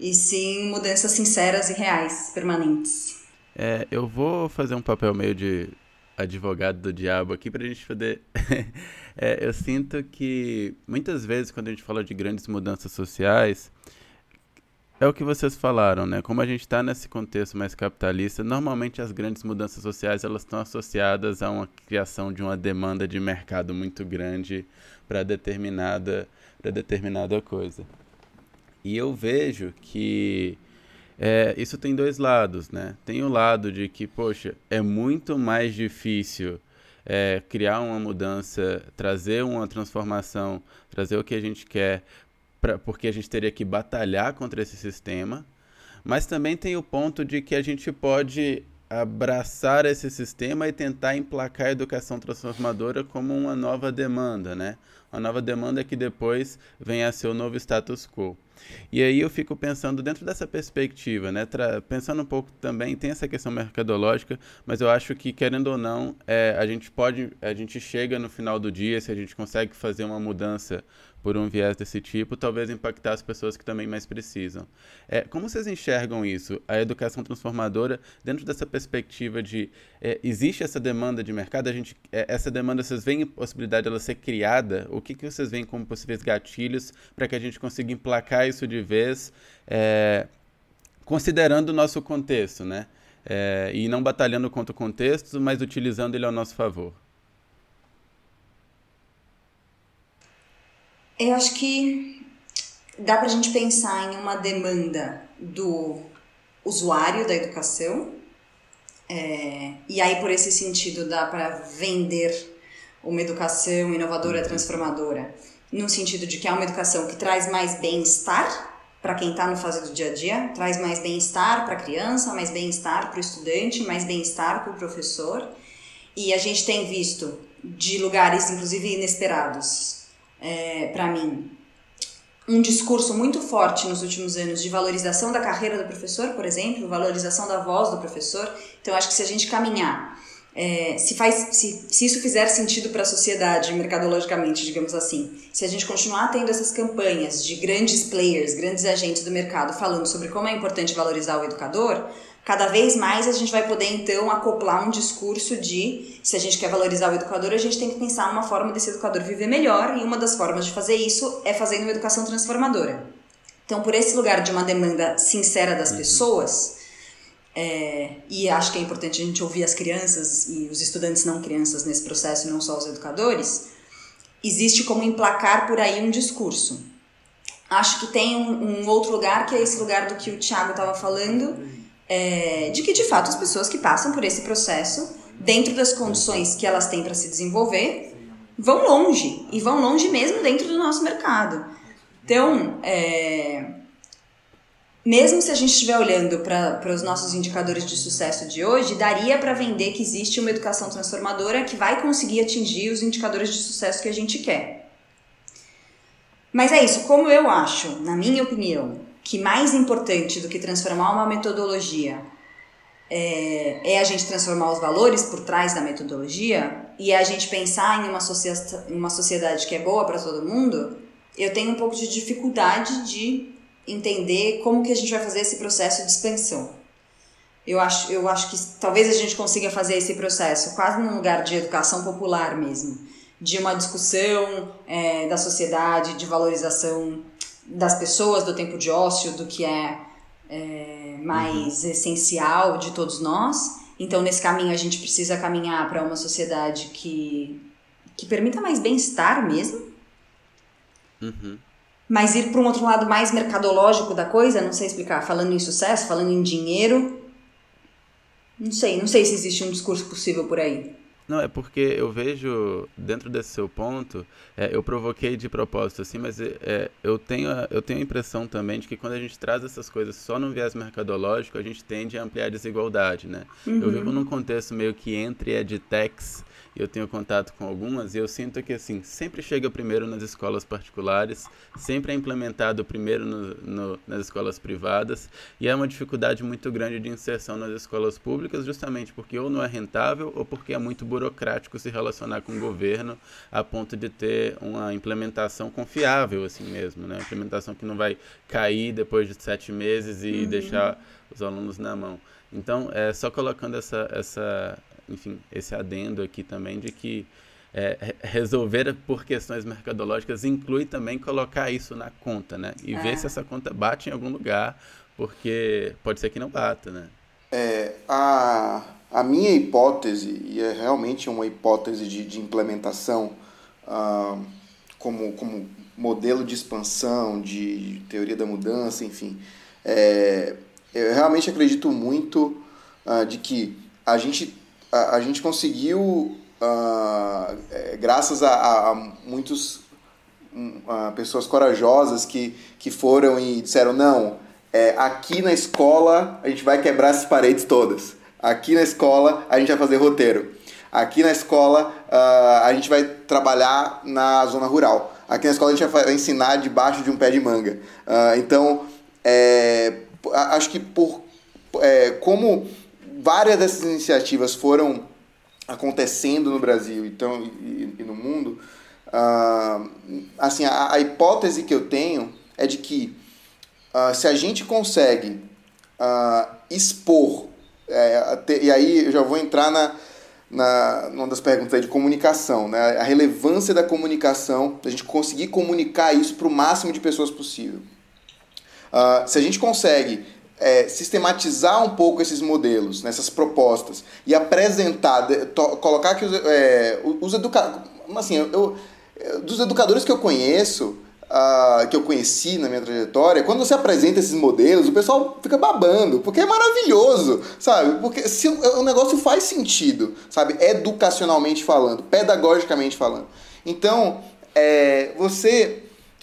E sim mudanças sinceras e reais, permanentes. É, eu vou fazer um papel meio de advogado do diabo aqui para a gente poder. é, eu sinto que muitas vezes, quando a gente fala de grandes mudanças sociais, é o que vocês falaram, né? Como a gente está nesse contexto mais capitalista, normalmente as grandes mudanças sociais elas estão associadas a uma criação de uma demanda de mercado muito grande para determinada, determinada coisa. E eu vejo que é, isso tem dois lados, né? Tem o lado de que, poxa, é muito mais difícil é, criar uma mudança, trazer uma transformação, trazer o que a gente quer, pra, porque a gente teria que batalhar contra esse sistema. Mas também tem o ponto de que a gente pode abraçar esse sistema e tentar emplacar a educação transformadora como uma nova demanda, né? Uma nova demanda que depois venha a ser o novo status quo. E aí eu fico pensando dentro dessa perspectiva, né? Tra pensando um pouco também, tem essa questão mercadológica, mas eu acho que, querendo ou não, é, a gente pode, a gente chega no final do dia, se a gente consegue fazer uma mudança por um viés desse tipo, talvez impactar as pessoas que também mais precisam. É, como vocês enxergam isso? A educação transformadora, dentro dessa perspectiva de é, existe essa demanda de mercado, a gente, é, essa demanda, vocês veem possibilidade dela ser criada? O que, que vocês veem como possíveis gatilhos para que a gente consiga emplacar isso de vez, é, considerando o nosso contexto, né? É, e não batalhando contra o contexto, mas utilizando ele ao nosso favor. Eu acho que dá para a gente pensar em uma demanda do usuário da educação, é, e aí por esse sentido dá para vender uma educação inovadora, transformadora, no sentido de que é uma educação que traz mais bem-estar para quem está no fase do dia a dia, traz mais bem-estar para a criança, mais bem-estar para o estudante, mais bem-estar para o professor. E a gente tem visto de lugares, inclusive inesperados, é, para mim, um discurso muito forte nos últimos anos de valorização da carreira do professor, por exemplo, valorização da voz do professor. Então, acho que se a gente caminhar é, se, faz, se, se isso fizer sentido para a sociedade, mercadologicamente, digamos assim, se a gente continuar tendo essas campanhas de grandes players, grandes agentes do mercado falando sobre como é importante valorizar o educador, cada vez mais a gente vai poder então acoplar um discurso de se a gente quer valorizar o educador, a gente tem que pensar uma forma desse educador viver melhor, e uma das formas de fazer isso é fazendo uma educação transformadora. Então, por esse lugar de uma demanda sincera das uhum. pessoas, é, e acho que é importante a gente ouvir as crianças e os estudantes não crianças nesse processo, não só os educadores. Existe como emplacar por aí um discurso. Acho que tem um, um outro lugar, que é esse lugar do que o Tiago estava falando, é, de que de fato as pessoas que passam por esse processo, dentro das condições que elas têm para se desenvolver, vão longe, e vão longe mesmo dentro do nosso mercado. Então, é, mesmo se a gente estiver olhando para os nossos indicadores de sucesso de hoje, daria para vender que existe uma educação transformadora que vai conseguir atingir os indicadores de sucesso que a gente quer. Mas é isso, como eu acho, na minha opinião, que mais importante do que transformar uma metodologia é, é a gente transformar os valores por trás da metodologia e a gente pensar em uma, em uma sociedade que é boa para todo mundo, eu tenho um pouco de dificuldade de entender como que a gente vai fazer esse processo de expansão. Eu acho, eu acho que talvez a gente consiga fazer esse processo quase num lugar de educação popular mesmo, de uma discussão é, da sociedade, de valorização das pessoas, do tempo de ócio, do que é, é mais uhum. essencial de todos nós, Então, nesse caminho, a gente precisa caminhar para uma sociedade que, que permita mais bem-estar mesmo. Uhum. Mas ir para um outro lado mais mercadológico da coisa, não sei explicar, falando em sucesso, falando em dinheiro. Não sei, não sei se existe um discurso possível por aí. Não, é porque eu vejo, dentro desse seu ponto, é, eu provoquei de propósito, assim, mas é, eu, tenho a, eu tenho a impressão também de que quando a gente traz essas coisas só no viés mercadológico, a gente tende a ampliar a desigualdade, né? Uhum. Eu vivo num contexto meio que entre edtechs eu tenho contato com algumas e eu sinto que assim sempre chega primeiro nas escolas particulares, sempre é implementado primeiro no, no, nas escolas privadas e é uma dificuldade muito grande de inserção nas escolas públicas, justamente porque ou não é rentável ou porque é muito burocrático se relacionar com o governo a ponto de ter uma implementação confiável assim mesmo, né? Uma implementação que não vai cair depois de sete meses e uhum. deixar os alunos na mão. Então, é só colocando essa, essa enfim, esse adendo aqui também de que é, resolver por questões mercadológicas inclui também colocar isso na conta, né? E é. ver se essa conta bate em algum lugar, porque pode ser que não bata, né? É, a, a minha hipótese, e é realmente uma hipótese de, de implementação ah, como, como modelo de expansão, de teoria da mudança, enfim, é, eu realmente acredito muito ah, de que a gente a, a gente conseguiu, uh, é, graças a, a muitas uh, pessoas corajosas que, que foram e disseram: não, é, aqui na escola a gente vai quebrar essas paredes todas. Aqui na escola a gente vai fazer roteiro. Aqui na escola uh, a gente vai trabalhar na zona rural. Aqui na escola a gente vai ensinar debaixo de um pé de manga. Uh, então, é, acho que por é, como várias dessas iniciativas foram acontecendo no Brasil então, e, e no mundo, uh, assim, a, a, hipótese que eu tenho é de que uh, se a gente consegue uh, expor, é, e aí eu já vou entrar na, na numa das perguntas de comunicação, né? a relevância da comunicação, a gente conseguir comunicar isso para o máximo de pessoas possível. se a gente consegue é, sistematizar um pouco esses modelos, nessas propostas, e apresentar, to, colocar que os, é, os educadores. Assim, eu, eu, dos educadores que eu conheço, uh, que eu conheci na minha trajetória, quando você apresenta esses modelos, o pessoal fica babando, porque é maravilhoso, sabe? Porque se o, o negócio faz sentido, sabe? Educacionalmente falando, pedagogicamente falando. Então, é, você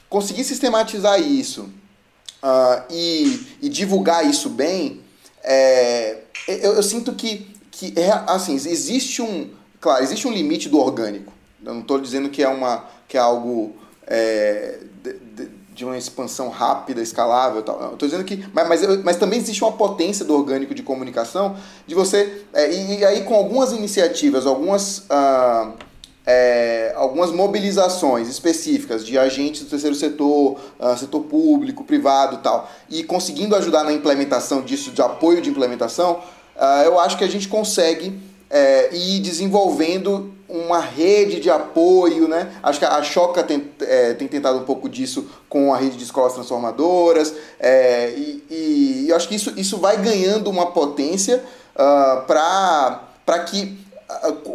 conseguir sistematizar isso uh, e, e, divulgar isso bem, é, eu, eu, sinto que, que é, assim, existe um. Claro, existe um limite do orgânico. Eu não estou dizendo que é, uma, que é algo é, de, de, de, uma expansão rápida, escalável. Tal. Estou dizendo que. Mas, mas, mas, também existe uma potência do orgânico de comunicação de você. É, e, e, aí, com algumas iniciativas, algumas. Uh, é, algumas mobilizações específicas de agentes do terceiro setor, uh, setor público, privado tal, e conseguindo ajudar na implementação disso, de apoio de implementação, uh, eu acho que a gente consegue é, ir desenvolvendo uma rede de apoio, né? Acho que a Choca tem, é, tem tentado um pouco disso com a rede de escolas transformadoras, é, e, e, eu acho que isso, isso vai ganhando uma potência uh, para que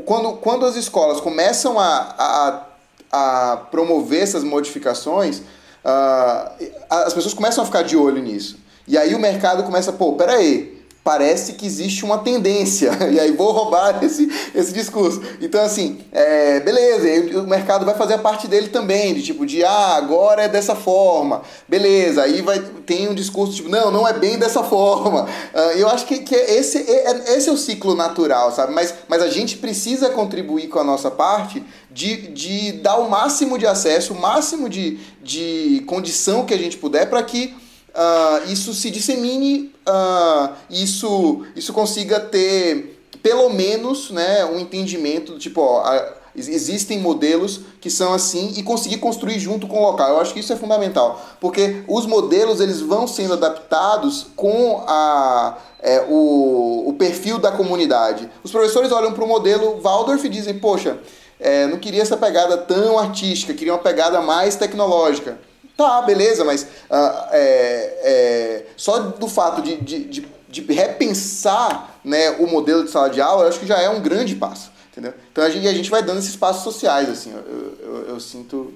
quando, quando as escolas começam a, a, a promover essas modificações, uh, as pessoas começam a ficar de olho nisso. E aí o mercado começa, pô, peraí, parece que existe uma tendência. E aí vou roubar esse, esse discurso. Então, assim, é, beleza, o mercado vai fazer a parte dele também, de tipo, de ah, agora é dessa forma. Beleza, aí vai, tem um discurso tipo, não, não é bem dessa forma. Uh, eu acho que, que esse, é, esse é o ciclo natural, sabe? Mas, mas a gente precisa contribuir com a nossa parte de, de dar o máximo de acesso, o máximo de, de condição que a gente puder para que uh, isso se dissemine, uh, isso, isso consiga ter pelo menos né, um entendimento do tipo, ó, a, existem modelos que são assim e conseguir construir junto com o local. Eu acho que isso é fundamental, porque os modelos eles vão sendo adaptados com a, é, o, o perfil da comunidade. Os professores olham para o modelo Waldorf e dizem, poxa, é, não queria essa pegada tão artística, queria uma pegada mais tecnológica Tá, beleza, mas uh, é, é, só do fato de, de, de, de, repensar né, o modelo de sala de aula, eu acho que já é um grande passo, entendeu? Então a gente, a gente vai dando esses passos sociais, assim, eu, eu, eu sinto...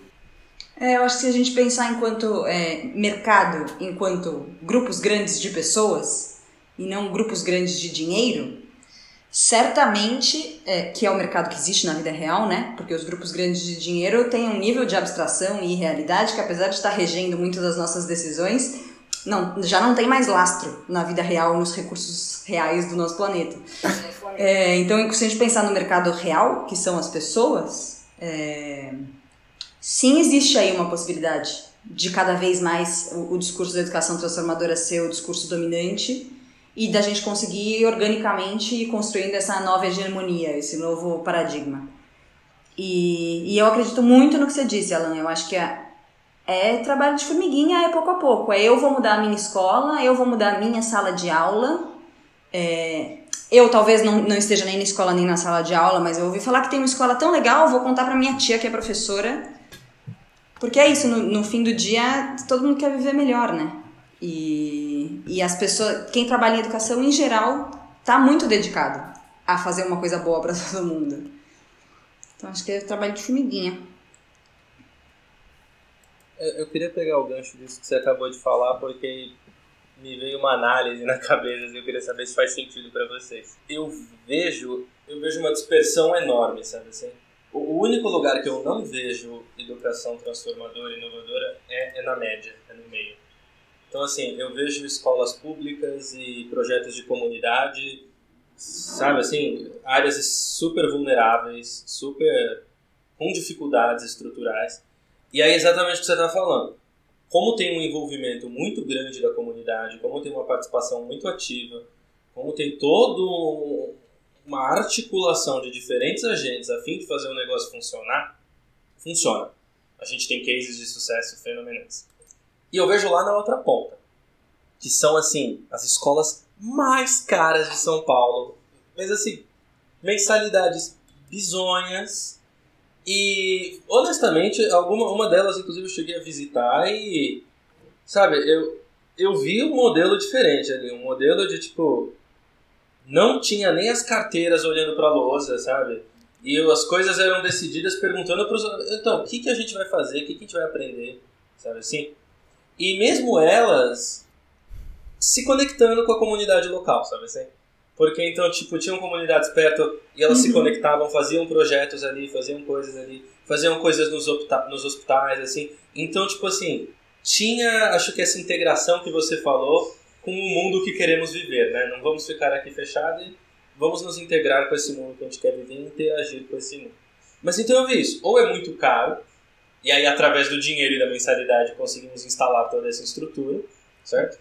É, eu acho que se a gente pensar enquanto é, mercado, enquanto grupos grandes de pessoas, e não grupos grandes de dinheiro, certamente, é, que é o mercado que existe na vida real, né? Porque os grupos grandes de dinheiro têm um nível de abstração e realidade que, apesar de estar regendo muitas das nossas decisões, não, já não tem mais lastro na vida real, nos recursos reais do nosso planeta. É, então, se a gente pensar no mercado real, que são as pessoas, é, sim existe aí uma possibilidade de cada vez mais o, o discurso da educação transformadora ser o discurso dominante e da gente conseguir organicamente construindo essa nova hegemonia, esse novo paradigma. E, e eu acredito muito no que você disse, Alan. Eu acho que é, é trabalho de formiguinha, é pouco a pouco. É eu vou mudar a minha escola, eu vou mudar a minha sala de aula. É, eu talvez não, não esteja nem na escola nem na sala de aula, mas eu ouvi falar que tem uma escola tão legal, vou contar para minha tia que é professora. Porque é isso, no, no fim do dia, todo mundo quer viver melhor, né? E, e as pessoas, quem trabalha em educação em geral, está muito dedicado a fazer uma coisa boa para todo mundo. Então acho que é trabalho de formiguinha. Eu queria pegar o gancho disso que você acabou de falar, porque me veio uma análise na cabeça e eu queria saber se faz sentido para vocês. Eu vejo, eu vejo uma dispersão enorme, sabe assim? O único lugar que eu não vejo educação transformadora e inovadora é, é na média. Então, assim, eu vejo escolas públicas e projetos de comunidade, sabe, assim, áreas super vulneráveis, super com dificuldades estruturais. E aí, exatamente o que você está falando. Como tem um envolvimento muito grande da comunidade, como tem uma participação muito ativa, como tem todo uma articulação de diferentes agentes a fim de fazer o negócio funcionar, funciona. A gente tem cases de sucesso fenomenais. E eu vejo lá na outra ponta, que são assim, as escolas mais caras de São Paulo. Mas assim, mensalidades bizonhas. E honestamente, alguma uma delas inclusive eu cheguei a visitar e sabe, eu eu vi um modelo diferente ali, um modelo de tipo não tinha nem as carteiras olhando para a lousa, sabe? E as coisas eram decididas perguntando para os então, o que que a gente vai fazer? O que que a gente vai aprender? Sabe assim? E mesmo elas se conectando com a comunidade local, sabe assim? Porque então, tipo, tinham comunidades perto e elas uhum. se conectavam, faziam projetos ali, faziam coisas ali, faziam coisas nos, nos hospitais, assim. Então, tipo assim, tinha, acho que essa integração que você falou com o mundo que queremos viver, né? Não vamos ficar aqui fechados e vamos nos integrar com esse mundo que a gente quer viver e interagir com esse mundo. Mas então eu vi isso, ou é muito caro, e aí, através do dinheiro e da mensalidade, conseguimos instalar toda essa estrutura, certo?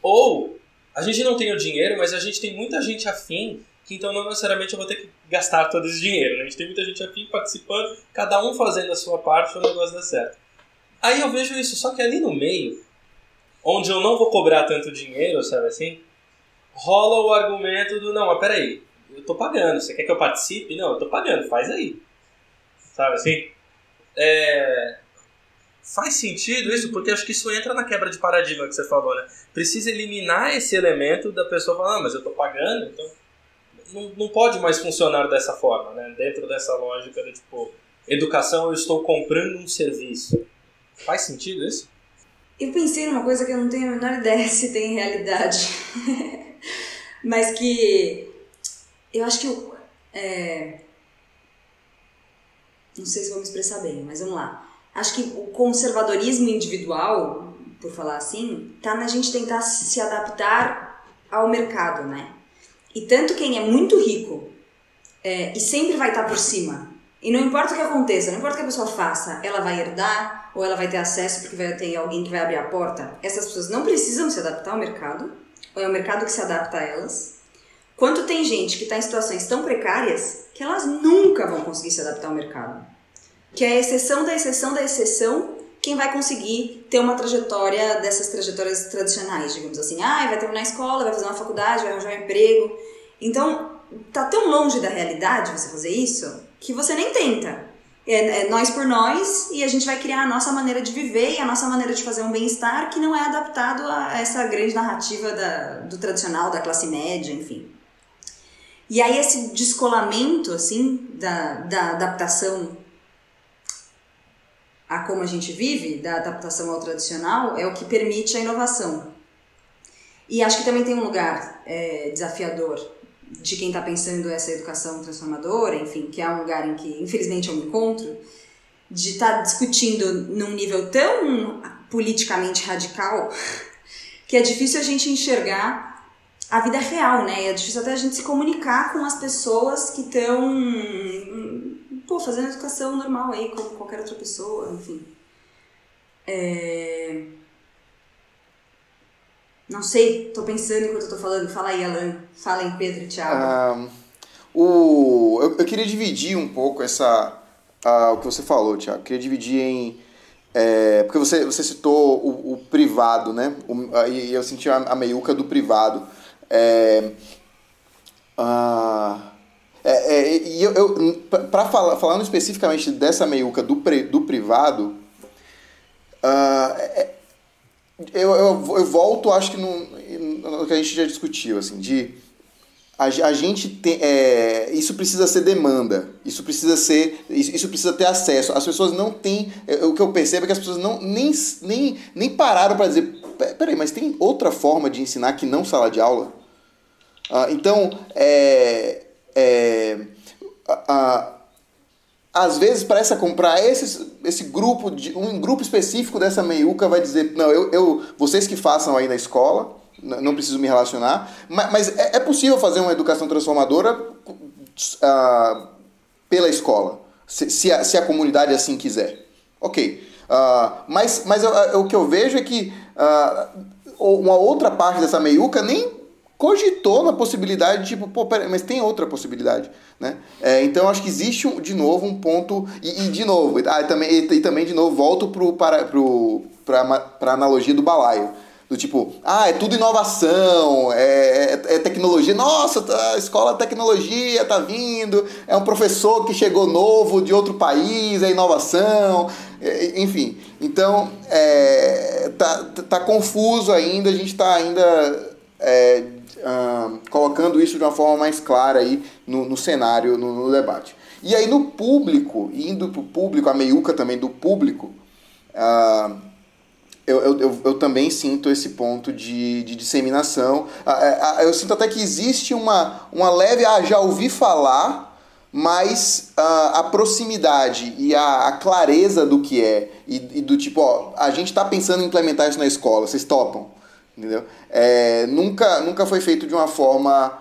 Ou a gente não tem o dinheiro, mas a gente tem muita gente afim, que então não necessariamente eu vou ter que gastar todo esse dinheiro. Né? A gente tem muita gente afim participando, cada um fazendo a sua parte o negócio dar certo. Aí eu vejo isso, só que ali no meio, onde eu não vou cobrar tanto dinheiro, sabe assim? Rola o argumento do, não, mas peraí, eu tô pagando, você quer que eu participe? Não, eu tô pagando, faz aí. Sabe assim? É, faz sentido isso? Porque acho que isso entra na quebra de paradigma que você falou, né? Precisa eliminar esse elemento da pessoa falar, ah, mas eu estou pagando, então não, não pode mais funcionar dessa forma, né? Dentro dessa lógica de, tipo, educação eu estou comprando um serviço. Faz sentido isso? Eu pensei numa coisa que eu não tenho a menor ideia se tem realidade. mas que eu acho que é, não sei se vou me expressar bem, mas vamos lá. Acho que o conservadorismo individual, por falar assim, tá na gente tentar se adaptar ao mercado, né? E tanto quem é muito rico é, e sempre vai estar tá por cima. E não importa o que aconteça, não importa o que a pessoa faça, ela vai herdar ou ela vai ter acesso porque vai ter alguém que vai abrir a porta. Essas pessoas não precisam se adaptar ao mercado, ou é o mercado que se adapta a elas. Quanto tem gente que está em situações tão precárias que elas nunca vão conseguir se adaptar ao mercado. Que é a exceção da exceção da exceção quem vai conseguir ter uma trajetória dessas trajetórias tradicionais, digamos assim. Ah, vai terminar a escola, vai fazer uma faculdade, vai arranjar um emprego. Então, tá tão longe da realidade você fazer isso que você nem tenta. é, é, nós por nós e a gente vai criar a nossa maneira de viver e a nossa maneira de fazer um bem-estar que não é adaptado a essa grande narrativa da, do tradicional, da classe média, enfim. E aí esse descolamento, assim, da, da adaptação a como a gente vive, da adaptação ao tradicional, é o que permite a inovação. E acho que também tem um lugar é, desafiador de quem está pensando essa educação transformadora, enfim, que é um lugar em que, infelizmente, eu me encontro, de estar tá discutindo num nível tão politicamente radical que é difícil a gente enxergar a vida real, né? É difícil até a gente se comunicar com as pessoas que estão pô, fazendo educação normal aí, como qualquer outra pessoa, enfim. É... Não sei, tô pensando enquanto eu tô falando. Fala aí, Alan. Fala aí, Pedro e Thiago. o... eu, eu queria dividir um pouco essa... Uh, o que você falou, Thiago. Eu queria dividir em... É, porque você, você citou o, o privado, né? O, e eu senti a, a meiuca do privado. É, uh, é, é, e eu, eu para falar falando especificamente dessa meiuca do, pre, do privado, uh, eu, eu, eu, volto, acho que no, no, que a gente já discutiu, assim, de a, a gente tem, é, isso precisa ser demanda, isso precisa ser, isso, isso precisa ter acesso. As pessoas não têm, é, o que eu percebo é que as pessoas não nem, nem, nem pararam para dizer, peraí, mas tem outra forma de ensinar que não sala de aula? Ah, então, é, é, às vezes, para essa comprar esse, grupo, de, um grupo específico dessa meiuca vai dizer, não, eu, eu, vocês que façam aí na escola, não preciso me relacionar, mas, mas é, é, possível fazer uma educação transformadora uh, pela escola, se, se, a, se a comunidade assim quiser. Ok. Uh, mas mas eu, o que eu vejo é que uh, uma outra parte dessa meiuca nem cogitou na possibilidade, tipo, pô, pera, mas tem outra possibilidade, né? É, então, acho que existe, de novo, um ponto... E, e de novo, ah, também, e, e, também, de novo, volto pro, para, pro, pra, pra analogia do balaio. Do tipo, ah, é tudo inovação, é, é, é tecnologia. Nossa, tá, a escola tecnologia tá vindo, é um professor que chegou novo de outro país, é inovação, é, enfim. Então, é, tá, tá confuso ainda, a gente tá ainda é, uh, colocando isso de uma forma mais clara aí no, no cenário, no, no, debate. E aí no público, indo para o público, a meiuca também do público, uh, eu, eu, eu, eu, também sinto esse ponto de, de disseminação. Uh, eu sinto até que existe uma, uma leve, ah, já ouvi falar, mas uh, a proximidade e a, a, clareza do que é, e, e do tipo, ó, a gente está pensando em implementar isso na escola, vocês topam? Entendeu? É, nunca, nunca foi feito de uma forma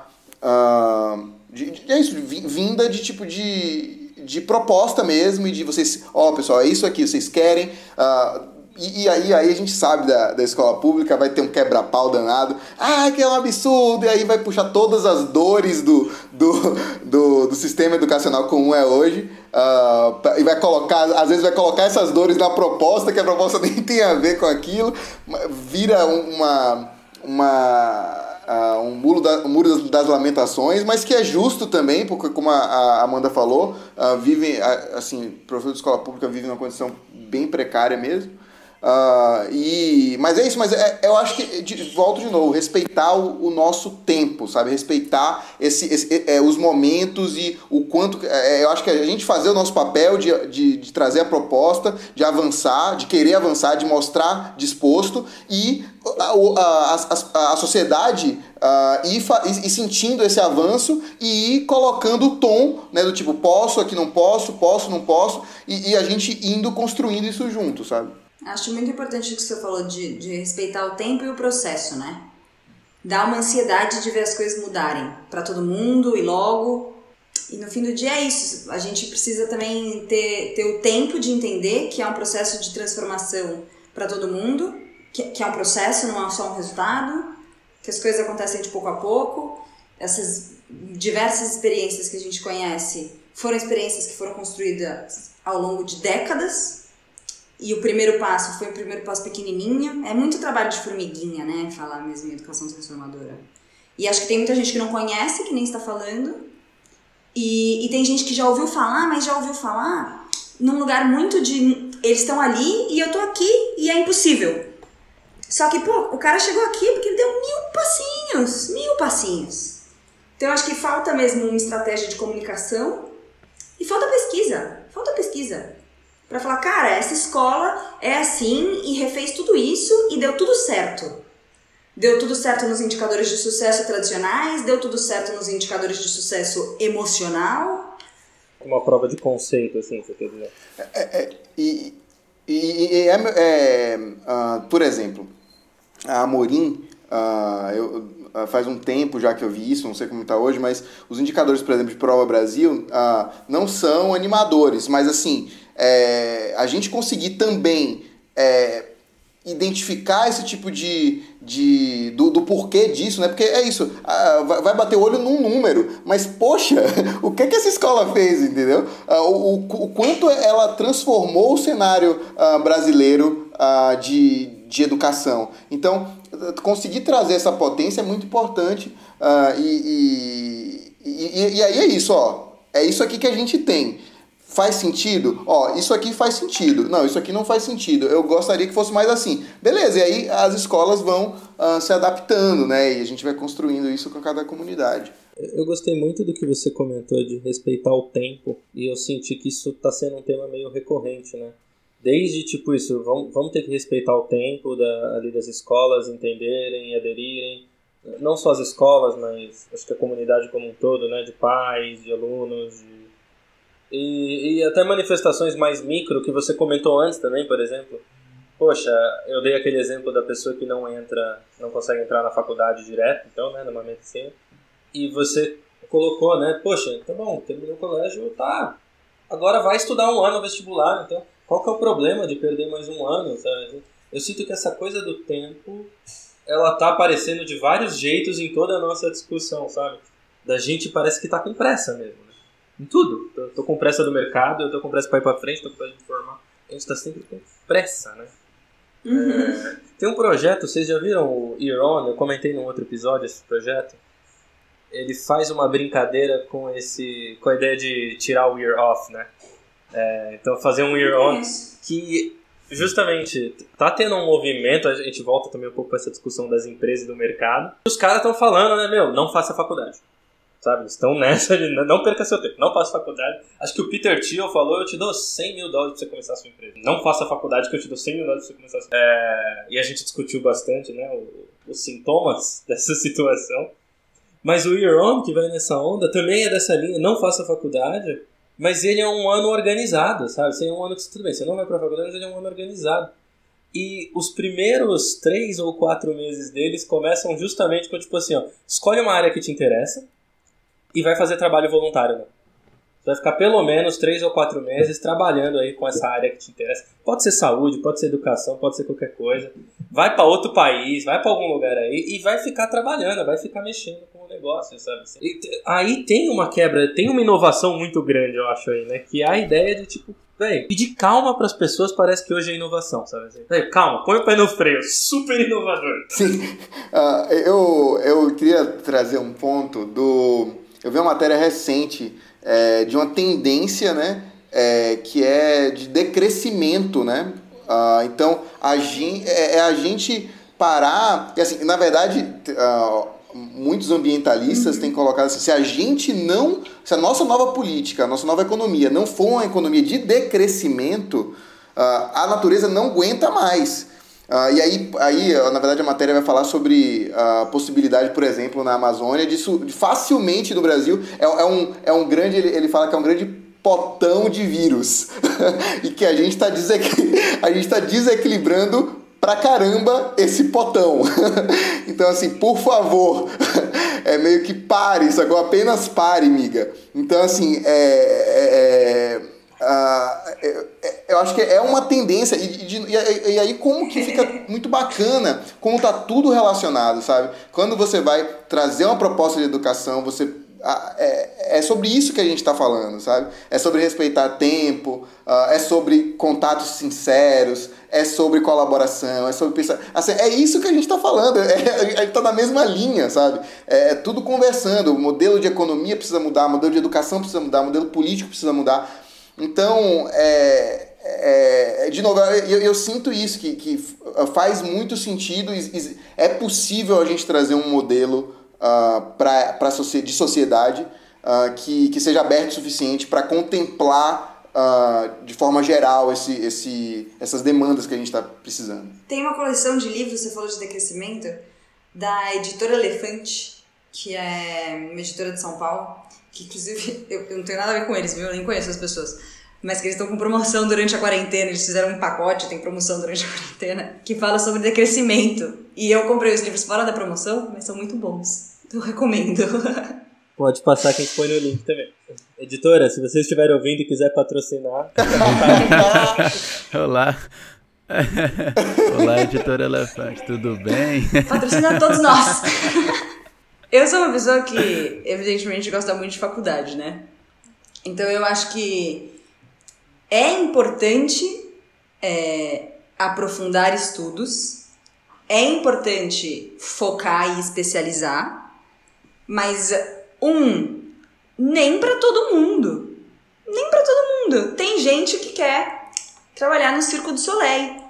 uh, de, de, é isso, vinda de tipo de, de proposta mesmo e de vocês, ó oh, pessoal, é isso aqui, vocês querem, uh, e, e, aí, aí a gente sabe da, da escola pública, vai ter um quebra-pau danado. Ah, que é um absurdo! E aí vai puxar todas as dores do, do, do, do sistema educacional como é hoje. Uh, e vai colocar, às vezes vai colocar essas dores na proposta, que a proposta nem tem a ver com aquilo. Vira uma. uma Uh, um, muro da, um muro das, lamentações, mas que é justo também, porque como a, a Amanda falou, uh, vivem, uh, assim, professor de escola pública vive numa condição bem precária mesmo. Uh, e, mas é isso, mas é, eu acho que, de, volto de novo, respeitar o, o nosso tempo, sabe? Respeitar esse, esse é, os momentos e o quanto. É, eu acho que a gente fazer o nosso papel de, de, de, trazer a proposta, de avançar, de querer avançar, de mostrar disposto e a, a, a, a sociedade uh, ir, ir, sentindo esse avanço e ir colocando o tom né, do tipo, posso, aqui não posso, posso, não posso, e, e a gente indo construindo isso junto, sabe? Acho muito importante o que você falou de, de respeitar o tempo e o processo, né? Dá uma ansiedade de ver as coisas mudarem para todo mundo e logo. E no fim do dia é isso. A gente precisa também ter, ter o tempo de entender que é um processo de transformação para todo mundo, que, que é um processo, não é só um resultado, que as coisas acontecem de pouco a pouco. Essas diversas experiências que a gente conhece foram experiências que foram construídas ao longo de décadas e o primeiro passo foi o primeiro passo pequenininho. É muito trabalho de formiguinha, né? Falar mesmo em educação transformadora. E acho que tem muita gente que não conhece, que nem está falando. E, e tem gente que já ouviu falar, mas já ouviu falar. num lugar muito de. Eles estão ali e eu tô aqui e é impossível. Só que, pô, o cara chegou aqui porque ele deu mil passinhos, mil passinhos. Então acho que falta mesmo uma estratégia de comunicação e falta pesquisa. Falta pesquisa. Pra falar, cara, essa escola é assim e refez tudo isso e deu tudo certo. Deu tudo certo nos indicadores de sucesso tradicionais, deu tudo certo nos indicadores de sucesso emocional. Uma prova de conceito, assim, você quer dizer. É, é, e, e, e é, é uh, por exemplo, a Amorim, uh, eu, uh, faz um tempo já que eu vi isso, não sei como está hoje, mas os indicadores, por exemplo, de Prova Brasil não são animadores, mas assim, é, a gente conseguir também é, identificar esse tipo de. de do, do porquê disso, né? Porque é isso, vai bater o olho num número, mas poxa, o que, que essa escola fez, entendeu? Uh, o, o, quanto ela transformou o cenário uh, brasileiro de, de educação. Então, conseguir trazer essa potência é muito importante e, e, e, e aí é isso, ó. É isso aqui que a gente tem. Faz sentido? Ó, isso aqui faz sentido. Não, isso aqui não faz sentido. Eu gostaria que fosse mais assim. Beleza, e aí as escolas vão uh, se adaptando, né? E a gente vai construindo isso com cada comunidade. Eu gostei muito do que você comentou de respeitar o tempo. E eu senti que isso está sendo um tema meio recorrente, né? Desde tipo isso, vamos, vamos ter que respeitar o tempo da, ali das escolas, entenderem, aderirem. Não só as escolas, mas acho que a comunidade como um todo, né? De pais, de alunos, de e, e até manifestações mais micro que você comentou antes também, por exemplo. Poxa, eu dei aquele exemplo da pessoa que não entra, não consegue entrar na faculdade direto, então, né, numa medicina. E você colocou, né, poxa, tá bom, terminou o colégio, tá. Agora vai estudar um ano vestibular, então qual que é o problema de perder mais um ano, sabe? Eu sinto que essa coisa do tempo, ela tá aparecendo de vários jeitos em toda a nossa discussão, sabe? Da gente parece que tá com pressa mesmo, né? Em tudo. Tô, tô, com pressa do mercado, eu tô com pressa para ir para frente, tô com pressa de formar. A gente tá sempre com pressa, né? Uhum. É, tem um projeto, vocês já viram o Year On? Eu comentei num outro episódio esse projeto. Ele faz uma brincadeira com esse, com a ideia de tirar o Year Off, né? É, então fazer um Year On que justamente tá tendo um movimento, a gente volta também um pouco para essa discussão das empresas e do mercado. Os caras estão falando, né, meu, não faça faculdade sabe? Estão nessa de não perca seu tempo, não faça faculdade. Acho que o Peter Thiel falou, eu te dou 100 mil dólares pra você começar a sua empresa. Não faça faculdade que eu te dou 100 mil dólares pra você começar a sua empresa. É, e a gente discutiu bastante, né, os sintomas dessa situação. Mas o Year On, que vai nessa onda, também é dessa linha, não faça faculdade, mas ele é um ano organizado, sabe? Você é um ano que, tudo bem, você não vai pra faculdade, mas ele é um ano organizado. E os primeiros três ou quatro meses deles começam justamente com, tipo assim, ó, escolhe uma área que te interessa, e vai fazer trabalho voluntário. Né? Você vai ficar pelo menos três ou quatro meses trabalhando aí com essa área que te interessa. Pode ser saúde, pode ser educação, pode ser qualquer coisa. Vai para outro país, vai para algum lugar aí e vai ficar trabalhando, vai ficar mexendo com o negócio, sabe? E aí tem uma quebra, tem uma inovação muito grande, eu acho aí, né? Que é a ideia de tipo, velho, pedir calma para as pessoas parece que hoje é inovação, sabe? Véio, calma, põe o pé no freio, super inovador. Sim, uh, eu, eu queria trazer um ponto do eu vi uma matéria recente é, de uma tendência, né? É, que é de decrescimento, né? Ah, então, a gente, é, é, a gente parar... Assim, na verdade, ah, muitos ambientalistas têm colocado assim, se a gente não... Se a nossa nova política, a nossa nova economia não for uma economia de decrescimento, ah, a natureza não aguenta mais. Uh, e aí, aí, na verdade, a matéria vai falar sobre a possibilidade, por exemplo, na Amazônia, disso facilmente no Brasil. É, é, um, é um grande. Ele, ele fala que é um grande potão de vírus. e que a gente está desequil... tá desequilibrando pra caramba esse potão. então, assim, por favor, é meio que pare, sacou? Apenas pare, miga. Então, assim, é, é Uh, eu acho que é uma tendência, e, e, e, aí como que fica muito bacana, como tá tudo relacionado, sabe? Quando você vai trazer uma proposta de educação, você é, é sobre isso que a gente está falando, sabe? É sobre respeitar tempo, uh, é sobre contatos sinceros, é sobre colaboração, é sobre pensar. Assim, é isso que a gente está falando, é, a gente está na mesma linha, sabe? É, é, tudo conversando. O modelo de economia precisa mudar, o modelo de educação precisa mudar, o modelo político precisa mudar. Então, é, é, de novo, eu, eu, sinto isso, que, que faz muito sentido, é possível a gente trazer um modelo uh, pra, pra, de sociedade uh, que, que seja aberto o suficiente para contemplar uh, de forma geral esse, esse, essas demandas que a gente está precisando. Tem uma coleção de livros, você falou de decrescimento, da editora Elefante, que é uma editora de São Paulo, que inclusive eu, eu não tenho nada a ver com eles, viu? Eu nem conheço as pessoas mas que eles estão com promoção durante a quarentena, eles fizeram um pacote, tem promoção durante a quarentena, que fala sobre decrescimento. E eu comprei os livros fora da promoção, mas são muito bons. Eu recomendo. Pode passar que a gente põe no link também. Editora, se vocês estiverem ouvindo e quiser patrocinar. Olá. Olá, editora Elefante, tudo bem? Patrocina todos nós. Eu sou uma pessoa que, evidentemente, gosta muito de faculdade, né? Então eu acho que é importante é, aprofundar estudos, é importante focar e especializar, mas um, nem para todo mundo. Nem para todo mundo. Tem gente que quer trabalhar no Circo do Soleil.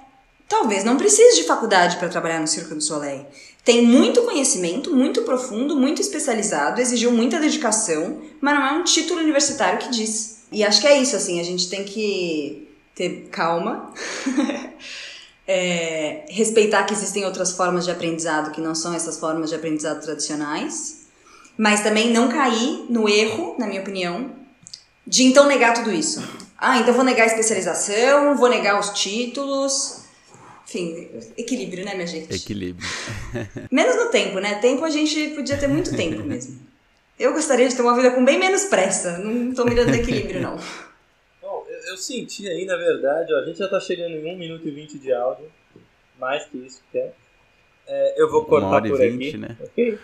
Talvez não precise de faculdade para trabalhar no Circo do Soleil. Tem muito conhecimento, muito profundo, muito especializado, exigiu muita dedicação, mas não é um título universitário que diz. E acho que é isso, assim, a gente tem que ter calma, é, respeitar que existem outras formas de aprendizado que não são essas formas de aprendizado tradicionais, mas também não cair no erro, na minha opinião, de então negar tudo isso. Ah, então vou negar a especialização, vou negar os títulos. Enfim, equilíbrio, né, minha gente? Equilíbrio. Menos no tempo, né? Tempo a gente podia ter muito tempo mesmo. Eu gostaria de ter uma vida com bem menos pressa. Não tô mirando equilíbrio, não. Bom, eu, eu, senti aí, na verdade, ó, a gente já tá chegando em 1 minuto e 20 de áudio. Mais que isso, quer. É, eu vou cortar por 20, aqui. Né? Okay?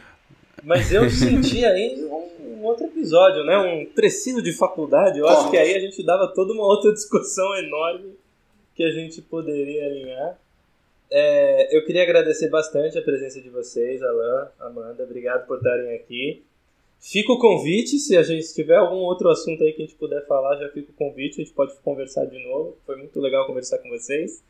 Mas eu senti aí um, um, outro episódio, né? Um preciso de faculdade. Eu acho que aí a gente dava toda uma outra discussão enorme que a gente poderia alinhar. É, eu queria agradecer bastante a presença de vocês, Alan, Amanda. Obrigado por estarem aqui. Fica o convite, se a gente tiver algum outro assunto aí que a gente puder falar, já fica o convite, a gente pode conversar de novo. Foi muito legal conversar com vocês.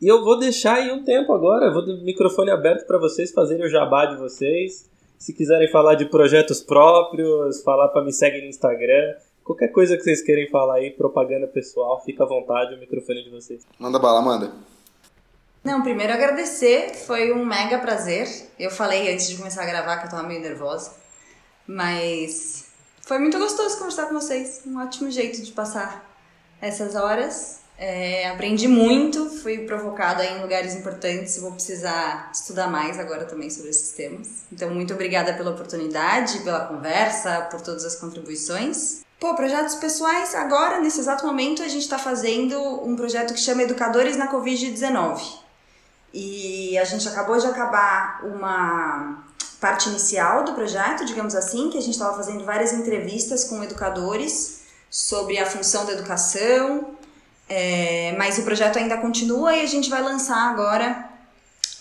E eu vou deixar aí um tempo agora, vou o microfone aberto para vocês fazerem o jabá de vocês. Se quiserem falar de projetos próprios, falar para me seguir no Instagram, qualquer coisa que vocês querem falar aí, propaganda pessoal, fica à vontade, o microfone de vocês. Manda bala, manda. Não, primeiro agradecer, foi um mega prazer. Eu falei antes de começar a gravar que eu tava meio nervosa. Mas foi muito gostoso conversar com vocês. Um ótimo jeito de passar essas horas. É, aprendi muito, fui provocada em lugares importantes. Vou precisar estudar mais agora também sobre esses temas. Então, muito obrigada pela oportunidade, pela conversa, por todas as contribuições. Pô, projetos pessoais, agora, nesse exato momento, a gente está fazendo um projeto que chama Educadores na Covid-19. E a gente acabou de acabar uma parte inicial do projeto, digamos assim, que a gente estava fazendo várias entrevistas com educadores sobre a função da educação, é, mas o projeto ainda continua e a gente vai lançar agora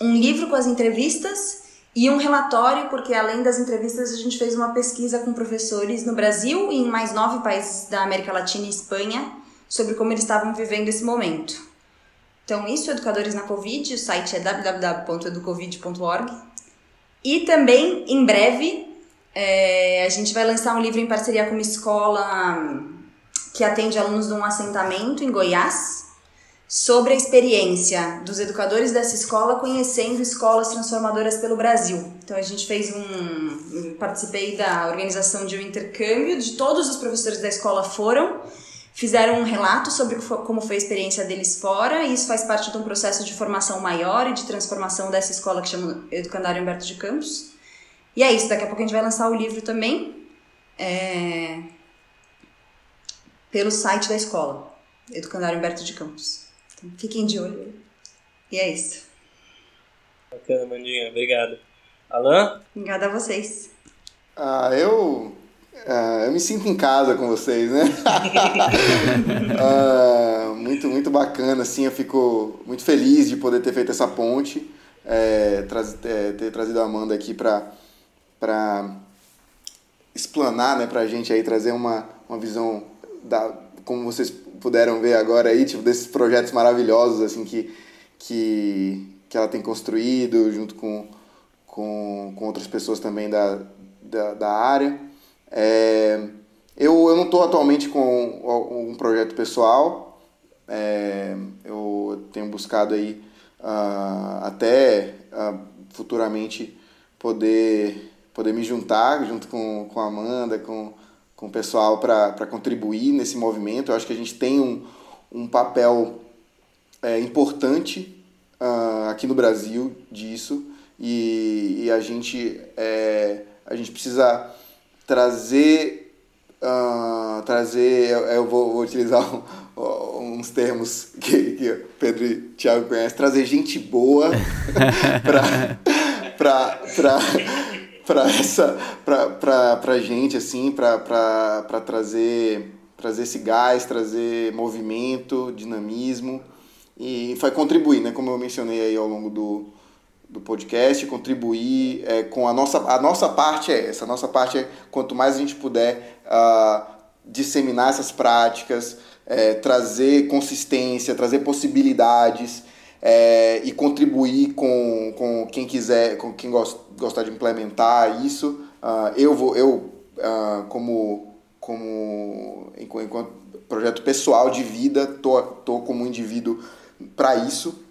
um livro com as entrevistas e um relatório, porque além das entrevistas a gente fez uma pesquisa com professores no Brasil e em mais nove países da América Latina e Espanha sobre como eles estavam vivendo esse momento. Então, isso, Educadores na Covid, o site é www.educovid.org e também, em breve, é, a gente vai lançar um livro em parceria com uma escola que atende alunos de um assentamento em Goiás, sobre a experiência dos educadores dessa escola conhecendo escolas transformadoras pelo Brasil. Então a gente fez um, participei da organização de um intercâmbio, de todos os professores da escola foram fizeram um relato sobre como foi a experiência deles fora, e isso faz parte de um processo de formação maior e de transformação dessa escola que chama Educandário Humberto de Campos. E é isso, daqui a pouco a gente vai lançar o livro também, é... pelo site da escola, Educandário Humberto de Campos. Então, fiquem de olho. E é isso. Bacana, Mandinha. Obrigado. Alan? Obrigada a vocês. Ah, eu Uh, eu me sinto em casa com vocês, né? uh, muito, muito bacana, assim, eu fico muito feliz de poder ter feito essa ponte, é, é, ter trazido a Amanda aqui para para explanar, né, pra gente aí, trazer uma, uma visão da, como vocês puderam ver agora aí, tipo, desses projetos maravilhosos, assim, que, que, que ela tem construído junto com, com, com outras pessoas também da, da, da área. É, eu, eu não estou atualmente com um projeto pessoal, é, eu tenho buscado aí uh, até uh, futuramente poder, poder me juntar junto com, com a Amanda, com, com o pessoal para contribuir nesse movimento. Eu acho que a gente tem um, um papel é, importante uh, aqui no Brasil disso e, e a gente é, a gente precisa trazer uh, trazer eu, eu vou, vou, utilizar um, uns termos que, que Pedro e Thiago conhecem trazer gente boa para para essa para para gente assim para trazer trazer esse gás trazer movimento dinamismo. E vai contribuir né como eu mencionei aí ao longo do, do podcast contribuir é, com a nossa a nossa parte é essa a nossa parte é quanto mais a gente puder uh, disseminar essas práticas é, trazer consistência trazer possibilidades é, e contribuir com, com quem quiser, com quem gost, gostar de implementar isso. Uh, eu vou, eu uh, como, como enquanto projeto pessoal de vida, tô, tô como indivíduo para isso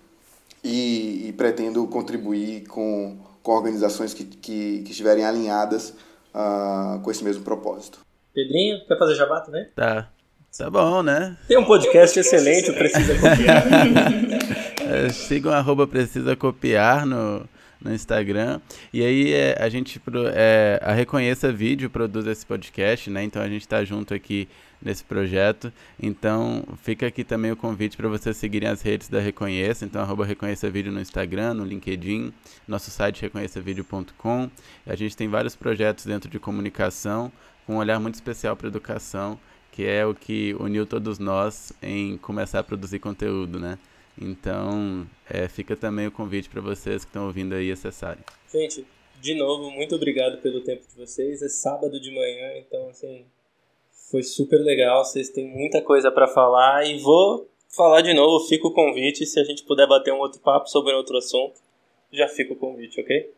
e, e, pretendo contribuir com, com organizações que, que, que estiverem alinhadas uh, com esse mesmo propósito. Pedrinho, quer fazer jabá também? Tá. Tá bom, né? Tem um podcast excelente, Precisa Copiar. é, sigam arroba Precisa Copiar no, no Instagram. E aí é, a gente, é, a Reconheça Vídeo produz esse podcast, né? Então a gente está junto aqui nesse projeto. Então fica aqui também o convite para vocês seguirem as redes da Reconheça. Então arroba Reconheça Vídeo no Instagram, no LinkedIn, nosso site reconheçavideo.com. A gente tem vários projetos dentro de comunicação com um olhar muito especial para educação que é o que uniu todos nós em começar a produzir conteúdo, né? Então, é, fica também o convite para vocês que estão ouvindo aí acessarem. Gente, de novo, muito obrigado pelo tempo de vocês. É sábado de manhã, então, assim, foi super legal. Vocês têm muita coisa para falar e vou falar de novo. Fica o convite. Se a gente puder bater um outro papo sobre outro assunto, já fica o convite, ok?